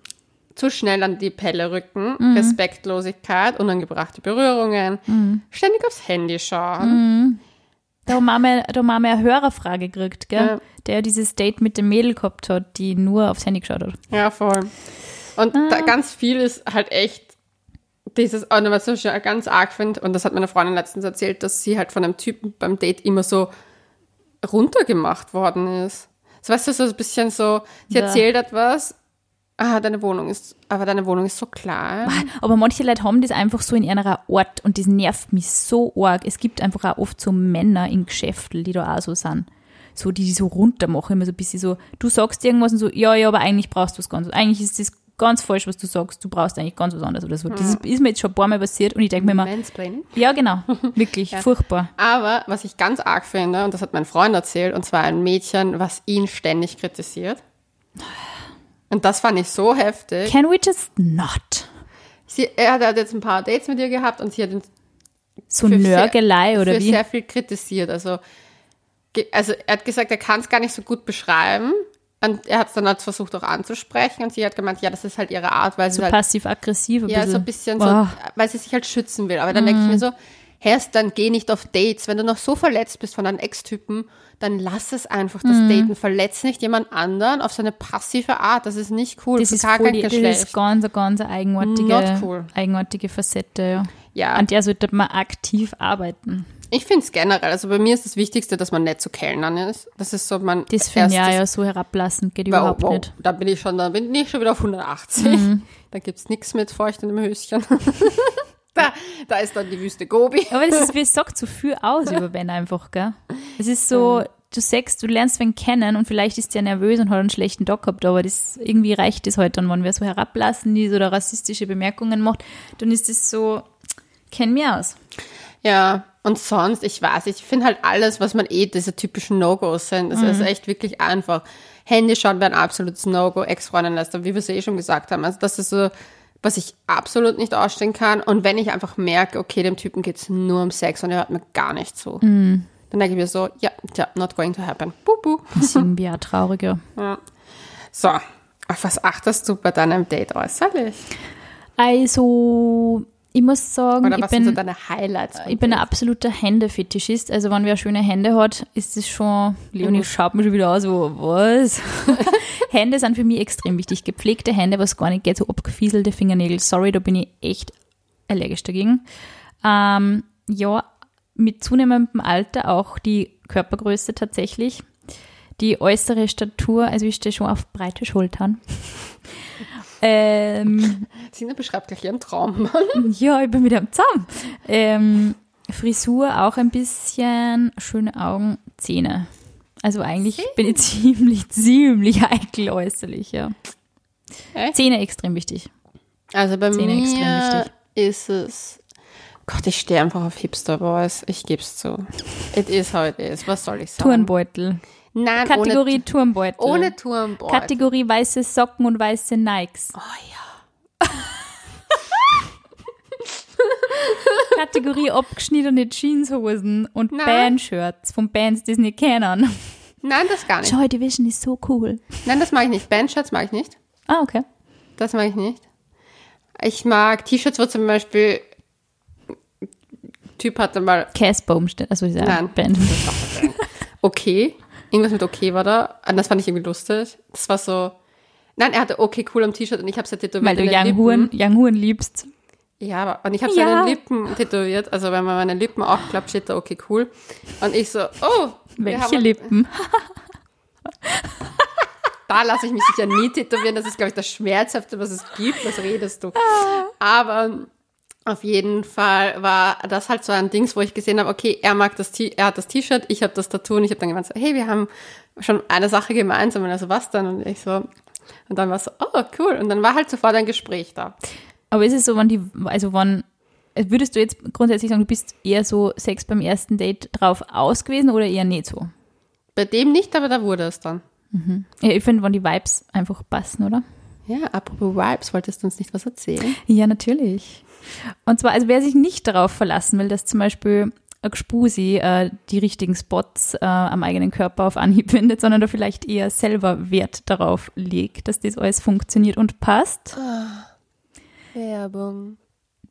zu schnell an die Pelle rücken, Respektlosigkeit, unangebrachte Berührungen, ständig aufs Handy schauen. Da haben wir, da haben wir eine Hörerfrage gekriegt, gell? Ja. Der dieses Date mit dem Mädel gehabt hat, die nur aufs Handy geschaut hat. Ja, voll. Und da ganz viel ist halt echt dieses, oh, was ich ganz arg finde, und das hat meine Freundin letztens erzählt, dass sie halt von einem Typen beim Date immer so runtergemacht worden ist. So, weißt du, so ein bisschen so, sie Ja. erzählt etwas, ah, deine Wohnung ist, aber deine Wohnung ist so klein. Aber manche Leute haben das einfach so in ihrer Art und das nervt mich so arg. Es gibt einfach auch oft so Männer in Geschäften, die da auch so sind. So, die die so runter machen, immer so ein bisschen so, du sagst irgendwas und so, ja, ja, aber eigentlich brauchst du was ganz, eigentlich ist das ganz falsch, was du sagst, du brauchst eigentlich ganz was anderes oder so. Das ist, ist mir jetzt schon ein paar Mal passiert und ich denke mir immer, Mansplaining. ja, genau, wirklich, furchtbar. Aber was ich ganz arg finde, und das hat mein Freund erzählt, und zwar ein Mädchen, was ihn ständig kritisiert. Und das fand ich so heftig. Can we just not? Sie, er hat jetzt ein paar Dates mit ihr gehabt und sie hat ihn So Nörgelei sehr, oder für wie? sehr viel kritisiert. Also, also er hat gesagt, er kann es gar nicht so gut beschreiben. Und er hat es dann halt versucht auch anzusprechen und sie hat gemeint, ja, das ist halt ihre Art, weil sie So halt, passiv-aggressiv ja, bisschen. so ein bisschen so, weil sie sich halt schützen will. Aber dann denke ich Mhm. mir so, Herst, dann geh nicht auf Dates. Wenn du noch so verletzt bist von deinen Ex-Typen, dann lass es einfach, das Mhm. Daten. Verletz nicht jemand anderen auf seine passive Art. Das ist nicht cool. Das Für ist, gar voll kein die, das Geschlecht. ist ganz, ganz eigenartige, cool. eigenartige Facette, ja. Ja. An der sollte man aktiv arbeiten. Ich finde es generell, also bei mir ist das Wichtigste, dass man nett zu Kellnern ist. Das ist so mein Das finde ich ja, ja so herablassend, geht Wow, überhaupt wow, nicht. Da bin ich schon, da bin ich schon wieder auf 180. Mhm. Da gibt's nichts mit feuchtendem Höschen. da, da ist dann die Wüste Gobi. Aber das ist, sagt, so viel aus über Ben einfach, gell? Es ist so, du sagst, du lernst wen kennen und vielleicht ist der nervös und hat einen schlechten Tag gehabt, aber das, irgendwie reicht das halt dann, wenn wer so herablassend ist oder rassistische Bemerkungen macht, dann ist das so, kenn mich aus. Ja, und sonst, ich weiß, ich finde halt alles, was man eh diese typischen No-Gos sind, das Mhm. ist echt wirklich einfach. Handy schauen wäre ein absolutes No-Go, Ex-Freundin lästern, wie wir es eh schon gesagt haben. Also das ist so, was ich absolut nicht ausstehen kann. Und wenn ich einfach merke, okay, dem Typen geht's nur um Sex und er hört mir gar nicht zu, Mhm. dann denke ich mir so, ja, ja, not going to happen. Ist irgendwie auch trauriger. So, auf was achtest du bei deinem Date äußerlich? Also, ich muss sagen, Oder ich was sind so bin, deine Highlights? ich bin ein absoluter Händefetischist. Also, wenn wer schöne Hände hat, ist das schon, Leonie schaut mir schon wieder aus, so, was? Hände sind für mich extrem wichtig. Gepflegte Hände, was gar nicht geht, so abgefieselte Fingernägel. Sorry, da bin ich echt allergisch dagegen. Ähm, ja, mit zunehmendem Alter auch die Körpergröße tatsächlich. Die äußere Statur, also ich stehe schon auf breite Schultern. Ähm, Sina beschreibt gleich ihren Traum. ja, ich bin wieder am Zaum. Ähm, Frisur auch ein bisschen, schöne Augen, Zähne. Also eigentlich bin ich ziemlich, ziemlich heikel äußerlich, ja. Echt? Zähne extrem wichtig. Also bei Zähne extrem mir ist es. Gott, ich stehe einfach auf Hipster Boys. Ich gebe es zu. It is how it is. Was soll ich sagen? Turnbeutel. Nein, Kategorie ohne, Turnbeutel. ohne Turnbeutel. Kategorie weiße Socken und weiße Nikes. oh ja. Kategorie abgeschnittene Jeanshosen und. Bandshirts von Bands, die es nicht kennen. Nein, das gar nicht. Joy Division ist so cool. Nein, das mag ich nicht. Bandshirts mag ich nicht. Ah, okay. Das mag ich nicht. Ich mag T-Shirts, wo zum Beispiel Typ hatte mal Cass Baumstedt, also diese Nein. Band. okay. Irgendwas mit okay war da. Und das fand ich irgendwie lustig. Das war so. Nein, er hatte okay cool am T-Shirt und ich habe es ja tätowiert. Weil du Lippen. Huren, Young Huren liebst. Ja, aber und ich habe Ja. seine Lippen tätowiert. Also wenn man meine Lippen aufklappt, steht da okay cool. Und ich so, oh, Welche haben- Lippen? Da lasse ich mich sicher nie tätowieren. Das ist, glaube ich, das Schmerzhafte, was es gibt. Was redest du? Aber auf jeden Fall war das halt so ein Dings, wo ich gesehen habe, okay, er mag das T er hat das T-Shirt, ich habe das Tattoo und ich habe dann gemeint, so, hey, wir haben schon eine Sache gemeinsam. Und also was dann? Und ich so, und dann war es so, oh, cool. Und dann war halt sofort ein Gespräch da. Aber ist es so, wenn die, also wann, würdest du jetzt grundsätzlich sagen, du bist eher so Sex beim ersten Date drauf aus gewesen oder eher nicht so? Bei dem nicht, aber da wurde es dann. Ja, ich finde, wenn die Vibes einfach passen, oder? Ja, apropos Vibes, wolltest du uns nicht was erzählen? Ja, natürlich. Und zwar, also wer sich nicht darauf verlassen will, dass zum Beispiel Gspusi äh, die richtigen Spots äh, am eigenen Körper auf Anhieb findet, sondern da vielleicht eher selber Wert darauf legt, dass das alles funktioniert und passt. Werbung.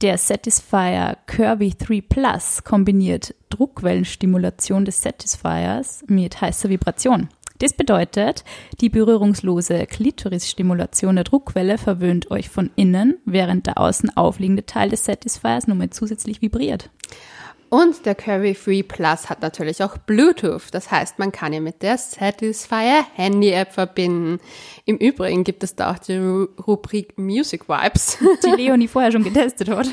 Der Satisfier Kirby 3 Plus kombiniert Druckwellenstimulation des Satisfiers mit heißer Vibration. Das bedeutet, die berührungslose Klitorisstimulation der Druckwelle verwöhnt euch von innen, während der außen aufliegende Teil des Satisfiers nur mal zusätzlich vibriert. Und der Curry Free Plus hat natürlich auch Bluetooth. Das heißt, man kann ihn mit der Satisfyer Handy App verbinden. Im Übrigen gibt es da auch die Ru Rubrik Music Vibes, Die Leonie vorher schon getestet hat.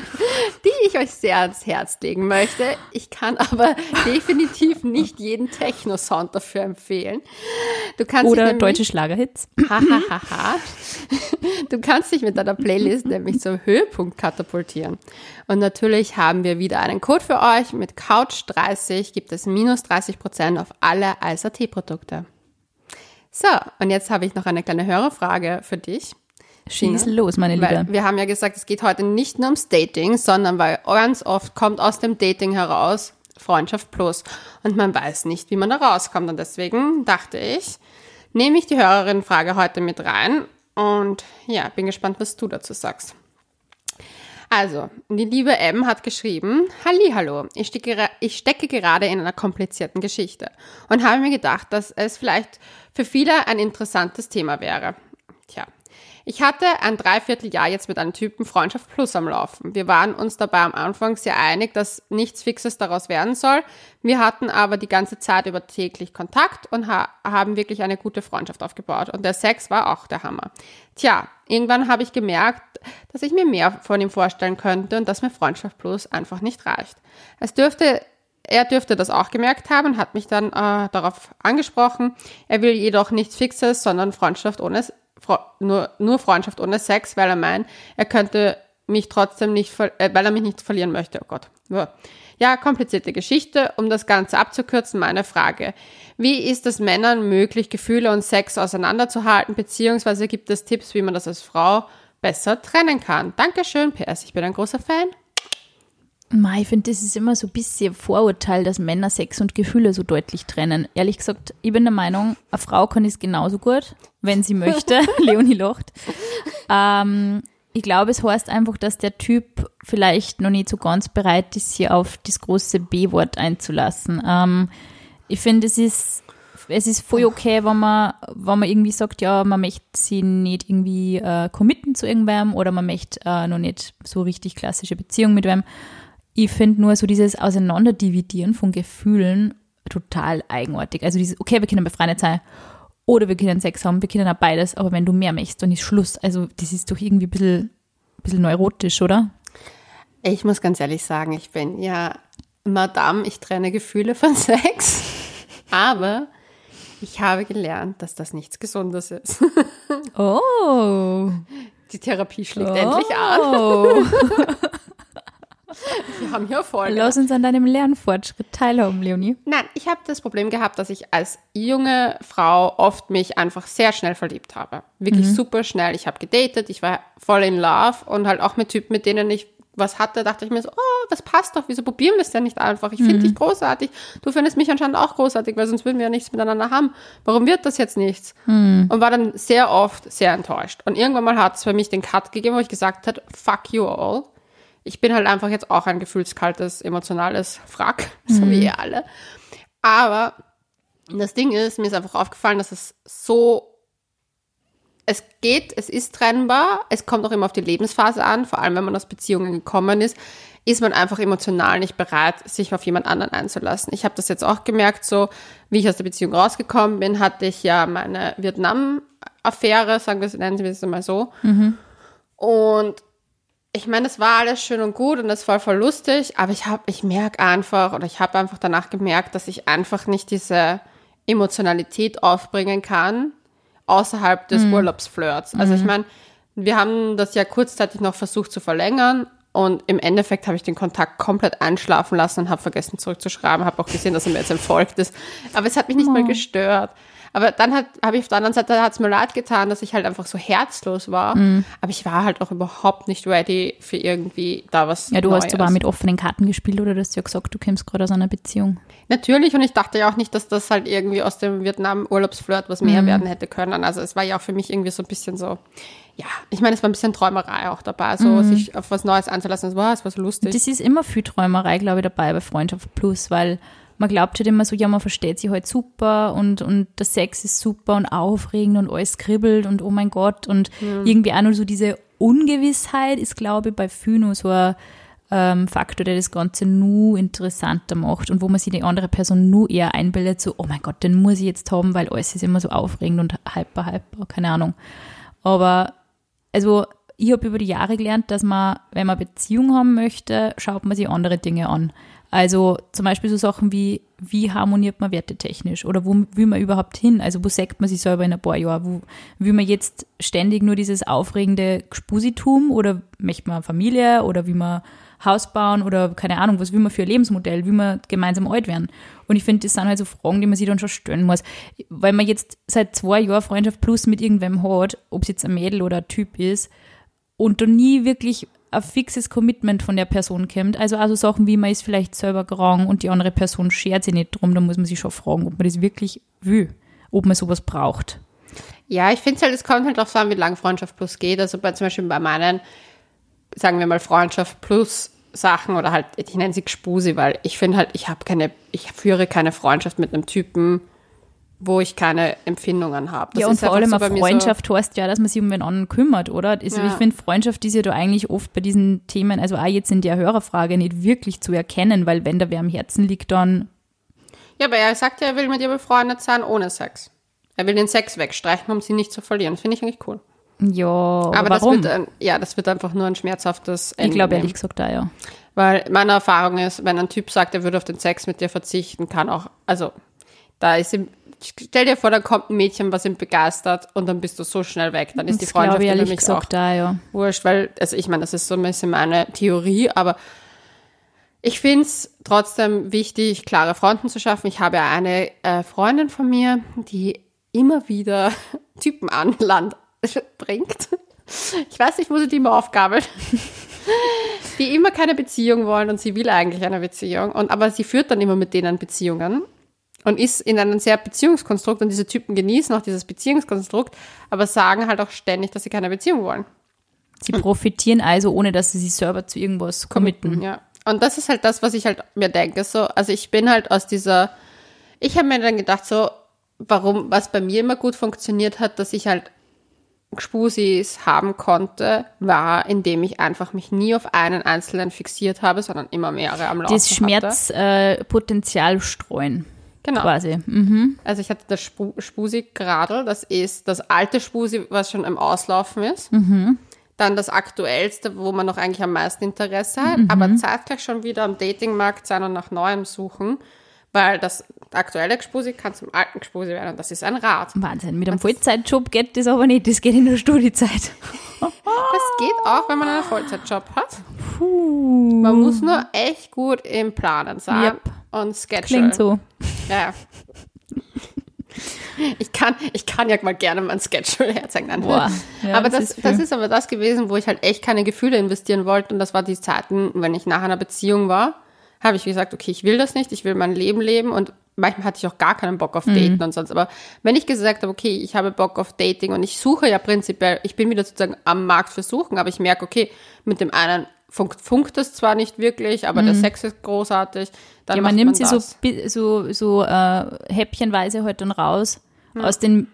die ich euch sehr ans Herz legen möchte. Ich kann aber definitiv nicht jeden Techno-Sound dafür empfehlen. Du kannst Oder nämlich- deutsche Schlagerhits. Hahaha. Du kannst dich mit deiner Playlist nämlich zum Höhepunkt katapultieren. Und natürlich haben wir wieder einen Code für euch. Mit Couch30 gibt es minus 30% auf alle Alsa-T-Produkte. So, und jetzt habe ich noch eine kleine Hörerfrage für dich. Schieß los, meine Weil Liebe. wir haben ja gesagt, es geht heute nicht nur ums Dating, sondern weil ganz oft kommt aus dem Dating heraus Freundschaft plus und man weiß nicht, wie man da rauskommt. Und deswegen dachte ich, nehme ich die Hörerin-Frage heute mit rein und ja, bin gespannt, was du dazu sagst. Also, die liebe M hat geschrieben, Hallo, ich ich stecke gerade in einer komplizierten Geschichte und habe mir gedacht, dass es vielleicht für viele ein interessantes Thema wäre. Tja, ich hatte ein Dreivierteljahr jetzt mit einem Typen Freundschaft Plus am Laufen. Wir waren uns dabei am Anfang sehr einig, dass nichts Fixes daraus werden soll. Wir hatten aber die ganze Zeit über täglich Kontakt und ha haben wirklich eine gute Freundschaft aufgebaut. Und der Sex war auch der Hammer. Tja, irgendwann habe ich gemerkt, dass ich mir mehr von ihm vorstellen könnte und dass mir Freundschaft Plus einfach nicht reicht. Es dürfte er dürfte das auch gemerkt haben und hat mich dann äh, darauf angesprochen. Er will jedoch nichts Fixes, sondern Freundschaft ohne nur, nur Freundschaft ohne Sex, weil er meint, er könnte mich trotzdem nicht, äh, weil er mich nicht verlieren möchte. Oh Gott. Ja, komplizierte Geschichte. Um das Ganze abzukürzen, meine Frage. Wie ist es Männern möglich, Gefühle und Sex auseinanderzuhalten, beziehungsweise gibt es Tipps, wie man das als Frau besser trennen kann? Dankeschön, PS, ich bin ein großer Fan. Ich finde, das ist immer so ein bisschen Vorurteil, dass Männer Sex und Gefühle so deutlich trennen. Ehrlich gesagt, ich bin der Meinung, eine Frau kann es genauso gut, wenn sie möchte. Leonie lacht. Ähm, ich glaube, es heißt einfach, dass der Typ vielleicht noch nicht so ganz bereit ist, hier auf das große B-Wort einzulassen. Ähm, ich finde, es ist, es ist voll okay, wenn man, wenn man irgendwie sagt, ja, man möchte sie nicht irgendwie äh, committen zu irgendwem oder man möchte äh, noch nicht so richtig klassische Beziehung mit wem. Ich finde nur so dieses Auseinanderdividieren von Gefühlen total eigenartig. Also dieses, okay, wir können befreundet sein oder wir können Sex haben, wir können auch beides, aber wenn du mehr möchtest, dann ist Schluss. Also das ist doch irgendwie ein bisschen, ein bisschen neurotisch, oder? Ich muss ganz ehrlich sagen, ich bin ja Madame, ich trenne Gefühle von Sex. Aber Ich habe gelernt, dass das nichts Gesundes ist. Oh. Die Therapie schlägt endlich an. Wir haben hier Erfolge. Lass uns an deinem Lernfortschritt teilhaben, Leonie. Nein, ich habe das Problem gehabt, dass ich als junge Frau oft mich einfach sehr schnell verliebt habe. Wirklich super schnell. Ich habe gedatet, ich war voll in Love und halt auch mit Typen, mit denen ich was hatte, dachte ich mir so, oh, das passt doch, wieso probieren wir es denn nicht einfach? Ich finde dich großartig, du findest mich anscheinend auch großartig, weil sonst würden wir ja nichts miteinander haben. Warum wird das jetzt nichts? Und war dann sehr oft sehr enttäuscht. Und irgendwann mal hat es für mich den Cut gegeben, wo ich gesagt habe, fuck you all. Ich bin halt einfach jetzt auch ein gefühlskaltes, emotionales Frack, so wie ihr alle. Aber das Ding ist, mir ist einfach aufgefallen, dass es so es geht, es ist trennbar, es kommt auch immer auf die Lebensphase an, vor allem wenn man aus Beziehungen gekommen ist, ist man einfach emotional nicht bereit, sich auf jemand anderen einzulassen. Ich habe das jetzt auch gemerkt, so wie ich aus der Beziehung rausgekommen bin, hatte ich ja meine Vietnam-Affäre, sagen wir es, nennen wir es mal so. Und ich meine, es war alles schön und gut und das war voll lustig, aber ich habe, ich merke einfach oder ich habe einfach danach gemerkt, dass ich einfach nicht diese Emotionalität aufbringen kann außerhalb des Urlaubsflirts. Also ich meine, wir haben das ja kurzzeitig noch versucht zu verlängern und im Endeffekt habe ich den Kontakt komplett einschlafen lassen und habe vergessen zurückzuschreiben, habe auch gesehen, dass er mir jetzt entfolgt ist. Aber es hat mich nicht mal gestört. Aber dann hat, habe ich auf der anderen Seite, hat es mir leid getan, dass ich halt einfach so herzlos war. Aber ich war halt auch überhaupt nicht ready für irgendwie da was Ja, du Neues. hast aber mit offenen Karten gespielt, oder du hast ja gesagt, du kommst gerade aus einer Beziehung. Natürlich, und ich dachte ja auch nicht, dass das halt irgendwie aus dem Vietnam-Urlaubsflirt was mehr werden hätte können. Also es war ja auch für mich irgendwie so ein bisschen so, ja, ich meine, es war ein bisschen Träumerei auch dabei, so sich auf was Neues einzulassen. Es war, es war so lustig. Das ist immer viel Träumerei, glaube ich, dabei bei Freundschaft Plus, weil man glaubt halt immer so, ja, man versteht sich halt super und, und der Sex ist super und aufregend und alles kribbelt und oh mein Gott und irgendwie auch nur so diese Ungewissheit ist, glaube ich, bei vielen nur so ein ähm, Faktor, der das Ganze nur interessanter macht und wo man sich die andere Person nur eher einbildet, so, oh mein Gott, den muss ich jetzt haben, weil alles ist immer so aufregend und hyper, hyper, keine Ahnung. Aber, also, ich habe über die Jahre gelernt, dass man, wenn man Beziehung haben möchte, schaut man sich andere Dinge an. Also zum Beispiel so Sachen wie, wie harmoniert man wertetechnisch oder wo will man überhaupt hin? Also wo sagt man sich selber in ein paar Jahren? Wo will man jetzt ständig nur dieses aufregende Gespusitum oder möchte man Familie oder will man Haus bauen oder keine Ahnung, was will man für ein Lebensmodell, will man gemeinsam alt werden? Und ich finde, das sind halt so Fragen, die man sich dann schon stellen muss. Weil man jetzt seit zwei Jahren Freundschaft plus mit irgendwem hat, ob es jetzt ein Mädel oder ein Typ ist, und da nie wirklich ein fixes Commitment von der Person kommt. Also also Sachen wie man ist vielleicht selber krank und die andere Person schert sich nicht drum, da muss man sich schon fragen, ob man das wirklich will, ob man sowas braucht. Ja, ich finde es halt, es kommt halt darauf an, wie lang Freundschaft plus geht. Also bei, zum Beispiel bei meinen, sagen wir mal, Freundschaft plus Sachen oder halt, ich nenne sie Gspusi, weil ich finde halt, ich habe keine, ich führe keine Freundschaft mit einem Typen, wo ich keine Empfindungen habe. Ja, und vor allem so bei mir so- Freundschaft heißt ja, dass man sich um den anderen kümmert, oder? Also Ja. Ich finde, Freundschaft ist ja da eigentlich oft bei diesen Themen, also auch jetzt in der Hörerfrage, nicht wirklich zu erkennen, weil wenn da wer am Herzen liegt, dann Ja, aber er sagt ja, er will mit ihr befreundet sein ohne Sex. Er will den Sex wegstreichen, um sie nicht zu verlieren. Das finde ich eigentlich cool. ja, aber, warum? das wird, ja, das wird einfach nur ein schmerzhaftes ich Ende glaube nehmen. ehrlich gesagt da, ja. Weil meine Erfahrung ist, wenn ein Typ sagt, er würde auf den Sex mit dir verzichten, kann auch, also da ist ihm, stell dir vor, da kommt ein Mädchen, was ihn begeistert und dann bist du so schnell weg. Dann ist die Das glaube Freundschaft ich ehrlich mich auch gesagt da, ja. wurscht, weil, also ich meine, das ist so ein bisschen meine Theorie, aber ich finde es trotzdem wichtig, klare Fronten zu schaffen. Ich habe ja eine äh, Freundin von mir, die immer wieder Typen an Land bringt. Ich weiß nicht, wo sie die immer aufgabelt. Die immer keine Beziehung wollen und sie will eigentlich eine Beziehung. Und, aber sie führt dann immer mit denen Beziehungen und ist in einem sehr Beziehungskonstrukt und diese Typen genießen auch dieses Beziehungskonstrukt, aber sagen halt auch ständig, dass sie keine Beziehung wollen. Sie profitieren also, ohne dass sie sich selber zu irgendwas committen. Ja. Und das ist halt das, was ich halt mir denke. So, also ich bin halt aus dieser, ich habe mir dann gedacht, so, warum, was bei mir immer gut funktioniert hat, dass ich halt Spusis haben konnte, war, indem ich einfach mich nie auf einen einzelnen fixiert habe, sondern immer mehrere am Laufen Das. Schmerzpotenzial streuen, Genau. quasi. Mhm. Also ich hatte das Spu Spusi-Gradl, das ist das alte Spusi, was schon im Auslaufen ist. Dann das aktuellste, wo man noch eigentlich am meisten Interesse hat, aber zeitgleich schon wieder am Datingmarkt sein und nach Neuem suchen. Weil das aktuelle Gspusi kann zum alten Gspusi werden und das ist ein Rad. Wahnsinn. Mit einem Vollzeitjob geht das aber nicht. Das geht in der Studiezeit. Das geht auch, wenn man einen Vollzeitjob hat. Puh. Man muss nur echt gut im Planen sein Yep. Und Schedule. Klingt so. Ja. Ich kann, ich kann ja mal gerne mein Schedule herzeigen. Boah, ja, aber das das, ist das, ist aber das gewesen, wo ich halt echt keine Gefühle investieren wollte. Und das war die Zeiten, wenn ich nach einer Beziehung war, habe ich gesagt, okay, ich will das nicht, ich will mein Leben leben. Und manchmal hatte ich auch gar keinen Bock auf Mhm. Daten und sonst. Aber wenn ich gesagt habe, okay, ich habe Bock auf Dating und ich suche ja prinzipiell, ich bin wieder sozusagen am Markt für Suchen, aber ich merke, okay, mit dem einen funkt, funkt es zwar nicht wirklich, aber der Sex ist großartig. Dann Mhm. Ja, man nimmt sie so, so, so äh, häppchenweise halt dann raus Hm. aus den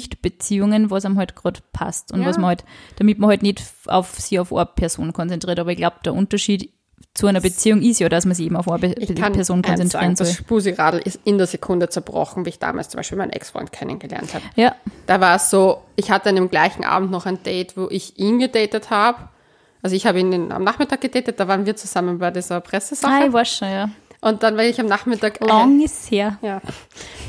Nicht-Beziehungen, was einem halt gerade passt und Ja. was man halt, damit man halt nicht auf sie auf eine Person konzentriert. Aber ich glaube, der Unterschied zu einer Beziehung ist ja, dass man sich eben auf eine Be Ich kann Person eins sagen, konzentrieren das soll. Spusi-Radl ist in der Sekunde zerbrochen, wie ich damals zum Beispiel meinen Ex-Freund kennengelernt habe. Ja, Da war es so, ich hatte an dem gleichen Abend noch ein Date, wo ich ihn gedatet habe. Also ich habe ihn am Nachmittag gedatet, da waren wir zusammen bei dieser ah, Pressesache. ich weiß schon, ja. Und dann war ich am Nachmittag... äh, Lang ist her. ja.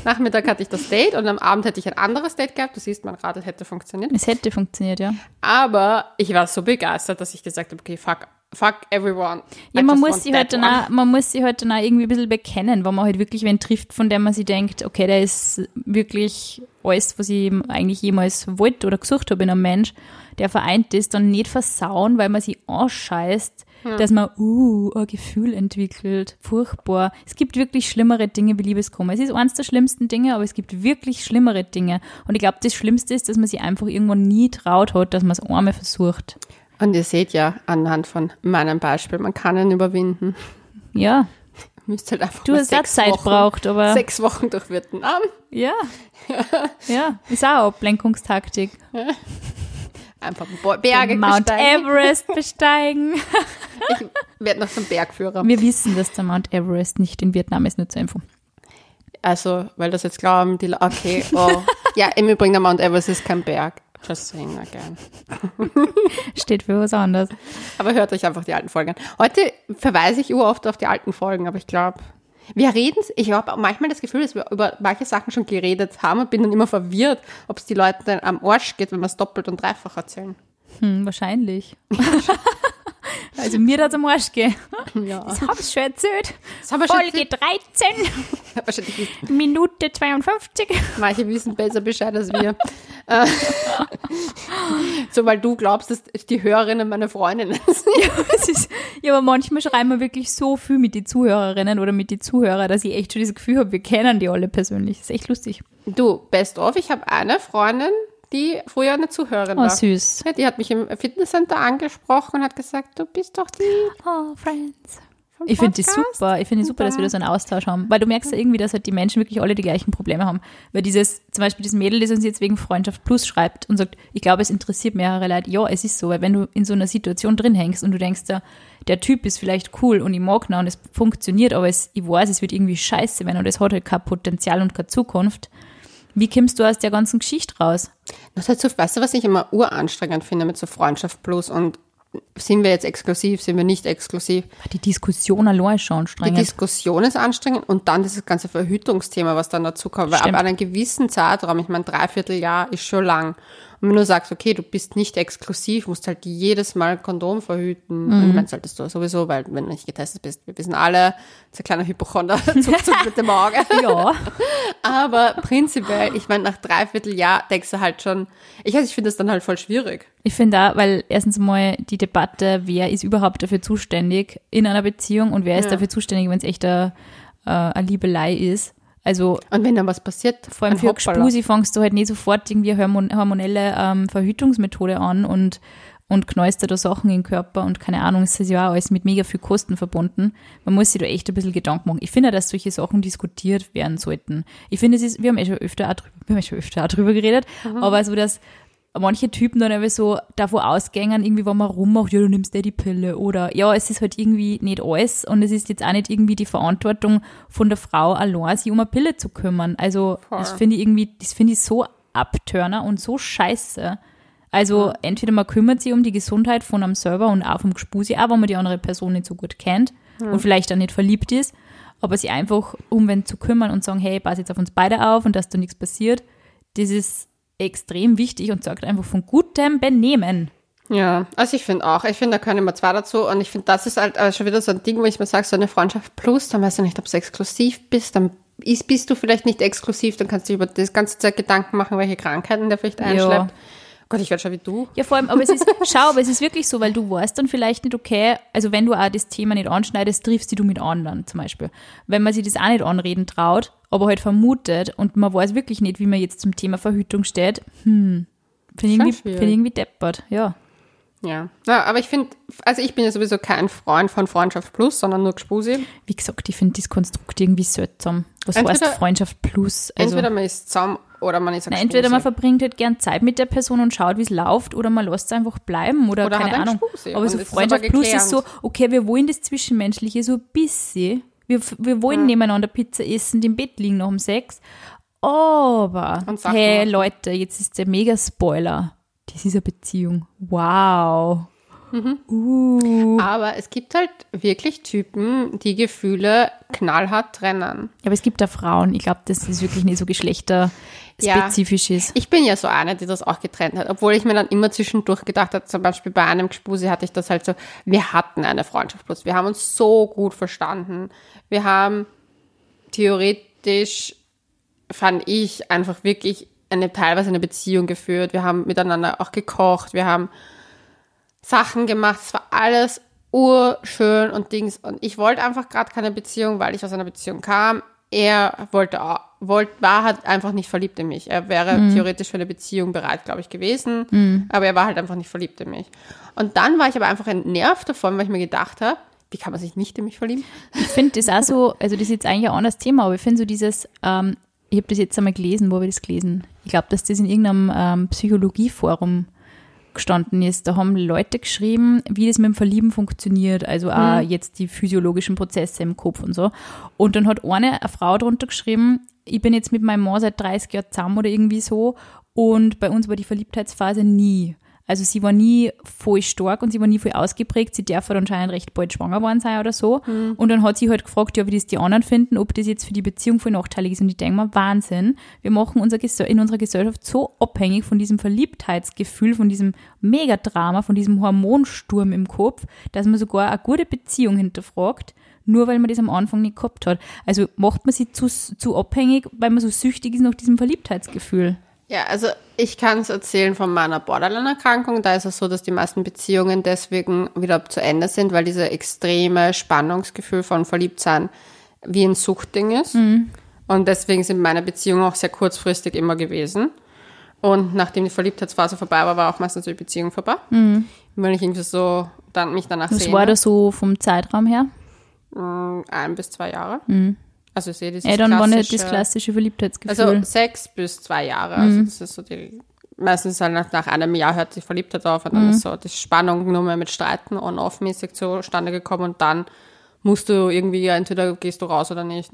Nachmittag hatte ich das Date und am Abend hätte ich ein anderes Date gehabt. Du siehst, mein Radl hätte funktioniert. Es hätte funktioniert, ja. Aber ich war so begeistert, dass ich gesagt habe, okay, fuck, fuck everyone. Ja, I man muss, halt dann one. auch, man muss sich halt dann auch irgendwie ein bisschen bekennen, wenn man halt wirklich wen trifft, von dem man sich denkt, okay, der ist wirklich alles, was ich eigentlich jemals wollte oder gesucht habe in einem Mensch, der vereint ist, dann nicht versauen, weil man sich anscheißt, dass man, uh, ein Gefühl entwickelt. Furchtbar. Es gibt wirklich schlimmere Dinge wie Liebeskummer. Es ist eines der schlimmsten Dinge, aber es gibt wirklich schlimmere Dinge. Und ich glaube, das Schlimmste ist, dass man sich einfach irgendwann nie traut hat, dass man es einmal versucht. Und ihr seht ja anhand von meinem Beispiel, man kann ihn überwinden. Ja, Müsst halt einfach du hast sechs Zeit Wochen, braucht, aber. Sechs Wochen durch Vietnam. Ja. ja, ist auch Ablenkungstaktik. Einfach Berge Mount besteigen. Everest besteigen. Ich werde noch zum Bergführer. Wir wissen, dass der Mount Everest nicht in Vietnam ist, nur zur Info. Also, weil das jetzt glauben, die okay, oh. ja, im Übrigen, der Mount Everest ist kein Berg. Just saying again. Steht für was anderes. Aber hört euch einfach die alten Folgen an. Heute verweise ich oft auf die alten Folgen, aber ich glaube, wir reden, ich habe manchmal das Gefühl, dass wir über manche Sachen schon geredet haben und bin dann immer verwirrt, ob es die Leuten dann am Arsch geht, wenn wir es doppelt und dreifach erzählen. Hm, wahrscheinlich. also mir das am Arsch gehen. Ja. Das habe ich schon erzählt. Das haben wir schon Folge 13, Wahrscheinlich wissen, Minute 52. manche wissen besser Bescheid als wir. Äh, so, weil du glaubst, dass die Hörerinnen meine Freundinnen sind. Das ist, ja, aber manchmal schreiben wir wirklich so viel mit den Zuhörerinnen oder mit den Zuhörern, dass ich echt schon das Gefühl habe, wir kennen die alle persönlich. Das ist echt lustig. Du, best of, ich habe eine Freundin, die früher eine Zuhörerin Oh, war. süß. Ja, Die hat mich im Fitnesscenter angesprochen und hat gesagt, du bist doch die Oh, Friends. vom Ich finde das Podcast. super. Ich finde es super, dass wir da so einen Austausch haben. Weil du merkst ja irgendwie, dass halt die Menschen wirklich alle die gleichen Probleme haben. Weil dieses, zum Beispiel das Mädel, das uns jetzt wegen Freundschaft Plus schreibt und sagt, ich glaube, es interessiert mehrere Leute. Ja, es ist so, weil wenn du in so einer Situation drin hängst und du denkst, der, der Typ ist vielleicht cool und ich mag ihn und es funktioniert, aber es, ich weiß, es wird irgendwie scheiße, wenn er das hat halt kein Potenzial und keine Zukunft. Wie kommst du aus der ganzen Geschichte raus? Das ist so, weißt du, was ich immer uranstrengend finde mit so Freundschaft plus und sind wir jetzt exklusiv, sind wir nicht exklusiv? Die Diskussion allein ist schon Die anstrengend. Diskussion ist anstrengend und dann dieses ganze Verhütungsthema, was dann dazu kommt. Weil Stimmt. ab einem gewissen Zeitraum, ich meine, dreiviertel Jahr ist schon lang. Und wenn du sagst, okay, du bist nicht exklusiv, musst halt jedes Mal Kondom verhüten. Mhm. Und ich meine, solltest du sowieso, weil wenn du nicht getestet bist, wir wissen alle, das ist ein kleiner Hypochonder, zuckt zuckt mit dem Auge. ja. Aber prinzipiell, ich meine, nach dreiviertel Jahr denkst du halt schon, ich weiß, ich finde das dann halt voll schwierig. Ich finde auch, weil erstens mal die Debatte, wer ist überhaupt dafür zuständig in einer Beziehung und wer ist Ja. dafür zuständig, wenn es echt eine, äh, eine Liebelei ist. Also Und wenn dann was passiert, vor allem für. Spusi fängst du halt nicht sofort irgendwie eine hormon hormonelle ähm, Verhütungsmethode an und, und dir da Sachen in den Körper und keine Ahnung, es ist ja auch alles mit mega viel Kosten verbunden. Man muss sich da echt ein bisschen Gedanken machen. Ich finde, dass solche Sachen diskutiert werden sollten. Ich finde, es ist, wir haben eh schon öfter auch drüber, wir haben eh schon öfter auch drüber geredet, aber so, dass manche Typen dann einfach so davon ausgängen, irgendwie, wenn man rummacht, ja, du nimmst dir die Pille oder ja, es ist halt irgendwie nicht alles und es ist jetzt auch nicht irgendwie die Verantwortung von der Frau allein, sich um eine Pille zu kümmern. Also, Voll. das finde ich irgendwie, das finde ich so abturner und so scheiße. Also, entweder man kümmert sich um die Gesundheit von einem selber und auch vom Gespusi, auch wenn man die andere Person nicht so gut kennt und vielleicht auch nicht verliebt ist. aber sie einfach umwenden zu kümmern und sagen, hey, pass jetzt auf uns beide auf und dass da nichts passiert, das ist extrem wichtig und sorgt einfach von gutem Benehmen. Ja, also ich finde auch, ich finde, da können immer zwei dazu und ich finde, das ist halt schon wieder so ein Ding, wo ich mir sage, so eine Freundschaft plus, dann weißt du nicht, ob du exklusiv bist, dann ist, bist du vielleicht nicht exklusiv, dann kannst du dir über das ganze Zeit Gedanken machen, welche Krankheiten der vielleicht einschleppt. Ja. Gott, ich werde schon wie du. Ja, vor allem, aber es ist, schau, aber es ist wirklich so, weil du weißt dann vielleicht nicht, okay, also wenn du auch das Thema nicht anschneidest, triffst du mit anderen zum Beispiel. Wenn man sich das auch nicht anreden traut, aber halt vermutet und man weiß wirklich nicht, wie man jetzt zum Thema Verhütung steht, hm, finde ich, irgendwie- ich irgendwie deppert, ja. Ja. ja aber ich finde, also ich bin ja sowieso kein Freund von Freundschaft plus, sondern nur Gspusi. Wie gesagt, ich finde das Konstrukt irgendwie seltsam. Was Entweder- heißt Freundschaft plus? Also, Entweder man ist zusammen oder man ist na, entweder man verbringt halt gern Zeit mit der Person und schaut, wie es läuft, oder man lässt es einfach bleiben oder, Oder keine Ahnung. Gspusi Aber so Freundschaft aber plus ist so, okay, wir wollen das Zwischenmenschliche so ein bisschen. Wir, wir wollen nebeneinander Pizza essen, im Bett liegen nach dem Sex. Aber, hey machen. Leute, jetzt ist der Mega-Spoiler. Das ist eine Beziehung. Wow. Mhm. Uh. Aber es gibt halt wirklich Typen, die Gefühle knallhart trennen. Aber es gibt da Frauen, ich glaube, das ist wirklich nicht so geschlechterspezifisch ist. Ich bin ja so eine, die das auch getrennt hat, obwohl ich mir dann immer zwischendurch gedacht habe, zum Beispiel bei einem Gspusi hatte ich das halt so, wir hatten eine Freundschaft plus, wir haben uns so gut verstanden. Wir haben theoretisch, fand ich, einfach wirklich eine, teilweise eine Beziehung geführt. Wir haben miteinander auch gekocht, wir haben Sachen gemacht, es war alles urschön und Dings. Und ich wollte einfach gerade keine Beziehung, weil ich aus einer Beziehung kam. Er wollte, auch- wollte war halt einfach nicht verliebt in mich. Er wäre theoretisch für eine Beziehung bereit, glaube ich, gewesen. Aber er war halt einfach nicht verliebt in mich. Und dann war ich aber einfach entnervt davon, weil ich mir gedacht habe, wie kann man sich nicht in mich verlieben? Ich finde das auch so, also das ist jetzt eigentlich ein anderes Thema, aber ich finde so dieses, ähm, ich habe das jetzt einmal gelesen, wo habe ich das gelesen? Ich glaube, dass das in irgendeinem ähm, Psychologieforum gestanden ist. Da haben Leute geschrieben, wie das mit dem Verlieben funktioniert, also auch jetzt die physiologischen Prozesse im Kopf und so. Und dann hat eine, eine Frau drunter geschrieben, ich bin jetzt mit meinem Mann seit 30 Jahren zusammen oder irgendwie so und bei uns war die Verliebtheitsphase nie. Also sie war nie voll stark und sie war nie voll ausgeprägt. Sie darf halt anscheinend recht bald schwanger worden sein oder so. Und dann hat sie halt gefragt, ja, wie das die anderen finden, ob das jetzt für die Beziehung voll nachteilig ist. Und ich denke mal, Wahnsinn. Wir machen unser in unserer Gesellschaft so abhängig von diesem Verliebtheitsgefühl, von diesem Megadrama, von diesem Hormonsturm im Kopf, dass man sogar eine gute Beziehung hinterfragt, nur weil man das am Anfang nicht gehabt hat. Also macht man sie zu, zu abhängig, weil man so süchtig ist nach diesem Verliebtheitsgefühl. Ja, also ich kann es erzählen von meiner Borderline-Erkrankung. Da ist es so, dass die meisten Beziehungen deswegen wieder zu Ende sind, weil diese extreme Spannungsgefühl von Verliebtsein wie ein Suchtding ist. Und deswegen sind meine Beziehungen auch sehr kurzfristig immer gewesen. Und nachdem die Verliebtheitsphase vorbei war, war auch meistens die Beziehung vorbei. Wenn ich irgendwie so dann mich danach Was sehe, war das so vom Zeitraum her? ein bis zwei Jahre. Also ich sehe dieses Ja, dann war nicht das klassische- Verliebtheitsgefühl. Also sechs bis zwei Jahre. Also das ist so die, meistens halt nach, nach einem Jahr hört die Verliebtheit auf und dann ist so die Spannung nur mehr mit Streiten on-off-mäßig zustande gekommen und dann musst du irgendwie, ja, entweder gehst du raus oder nicht.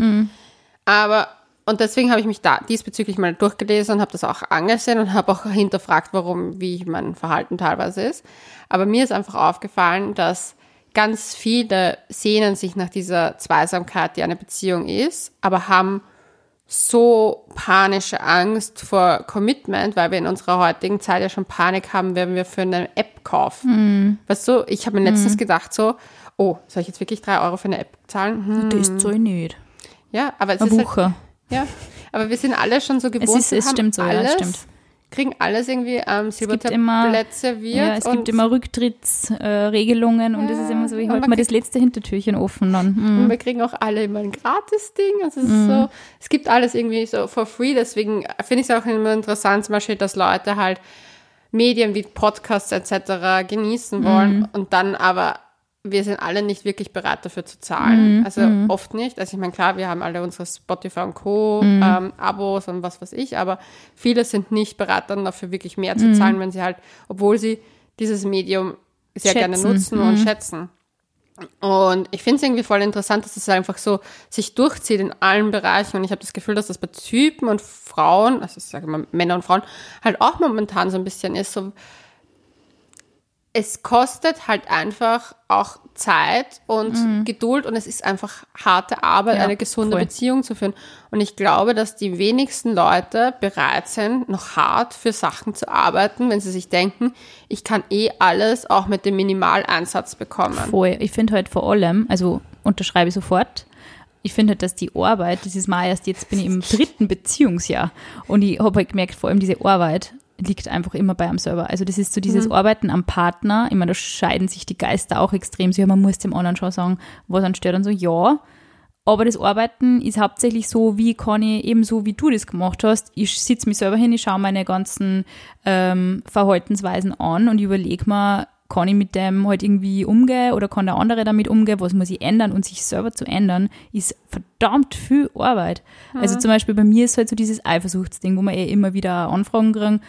Aber, und deswegen habe ich mich da diesbezüglich mal durchgelesen und habe das auch angesehen und habe auch hinterfragt, warum, wie mein Verhalten teilweise ist. Aber mir ist einfach aufgefallen, dass ganz viele sehnen sich nach dieser Zweisamkeit, die eine Beziehung ist, aber haben so panische Angst vor Commitment, weil wir in unserer heutigen Zeit ja schon Panik haben, wenn wir für eine App kaufen. Weißt du, ich habe mir letztens gedacht so, oh, soll ich jetzt wirklich drei Euro für eine App zahlen? Hm. das zahle ich nicht. Ja, aber es Eine ist halt, ja, aber wir sind alle schon so gewohnt. ist- wir es stimmt so, ja, alles, es stimmt. Kriegen alles irgendwie ähm, Silbertablett serviert. Ja, es gibt immer Rücktrittsregelungen äh, und es ist immer so, ich halte mir das letzte Hintertürchen offen dann. Hm. Und wir kriegen auch alle immer ein Gratis-Ding. Also es Mhm. so, es gibt alles irgendwie so for free. Deswegen finde ich es auch immer interessant, zum Beispiel, dass Leute halt Medien wie Podcasts etc. genießen wollen Mhm. und dann aber wir sind alle nicht wirklich bereit dafür zu zahlen. Mhm. Also oft nicht. Also ich meine, klar, wir haben alle unsere Spotify und Co. Mhm. Ähm, Abos und was weiß ich, aber viele sind nicht bereit, dann dafür wirklich mehr Mhm. zu zahlen, wenn sie halt, obwohl sie dieses Medium sehr gerne Schätzen. Mhm. nutzen und schätzen. Und ich finde es irgendwie voll interessant, dass es einfach so sich durchzieht in allen Bereichen. Und ich habe das Gefühl, dass das bei Typen und Frauen, also ich sage mal Männer und Frauen, halt auch momentan so ein bisschen ist. So, es kostet halt einfach auch Zeit und Geduld und es ist einfach harte Arbeit, Mhm. Ja, eine gesunde voll. Beziehung zu führen. Und ich glaube, dass die wenigsten Leute bereit sind, noch hart für Sachen zu arbeiten, wenn sie sich denken, ich kann eh alles auch mit dem Minimaleinsatz bekommen. Voll. Ich finde halt vor allem, also unterschreibe ich sofort, ich finde halt, dass die Arbeit, das ist mal erst, jetzt bin ich im dritten Beziehungsjahr und ich habe halt gemerkt, vor allem diese Arbeit liegt einfach immer bei einem selber. Also das ist so dieses Arbeiten am Partner, ich meine, da scheiden sich die Geister auch extrem, so, ja, man muss dem anderen schon sagen, was einen stört und so, ja, aber das Arbeiten ist hauptsächlich so, wie kann ich, ebenso wie du das gemacht hast, ich sitze mich selber hin, ich schaue meine ganzen ähm, Verhaltensweisen an und überlege mir, kann ich mit dem halt irgendwie umgehen oder kann der andere damit umgehen, was muss ich ändern und sich selber zu ändern, ist verdammt viel Arbeit. Also zum Beispiel bei mir ist halt so dieses Eifersuchtsding, wo man eh immer wieder Anfragen kriegen,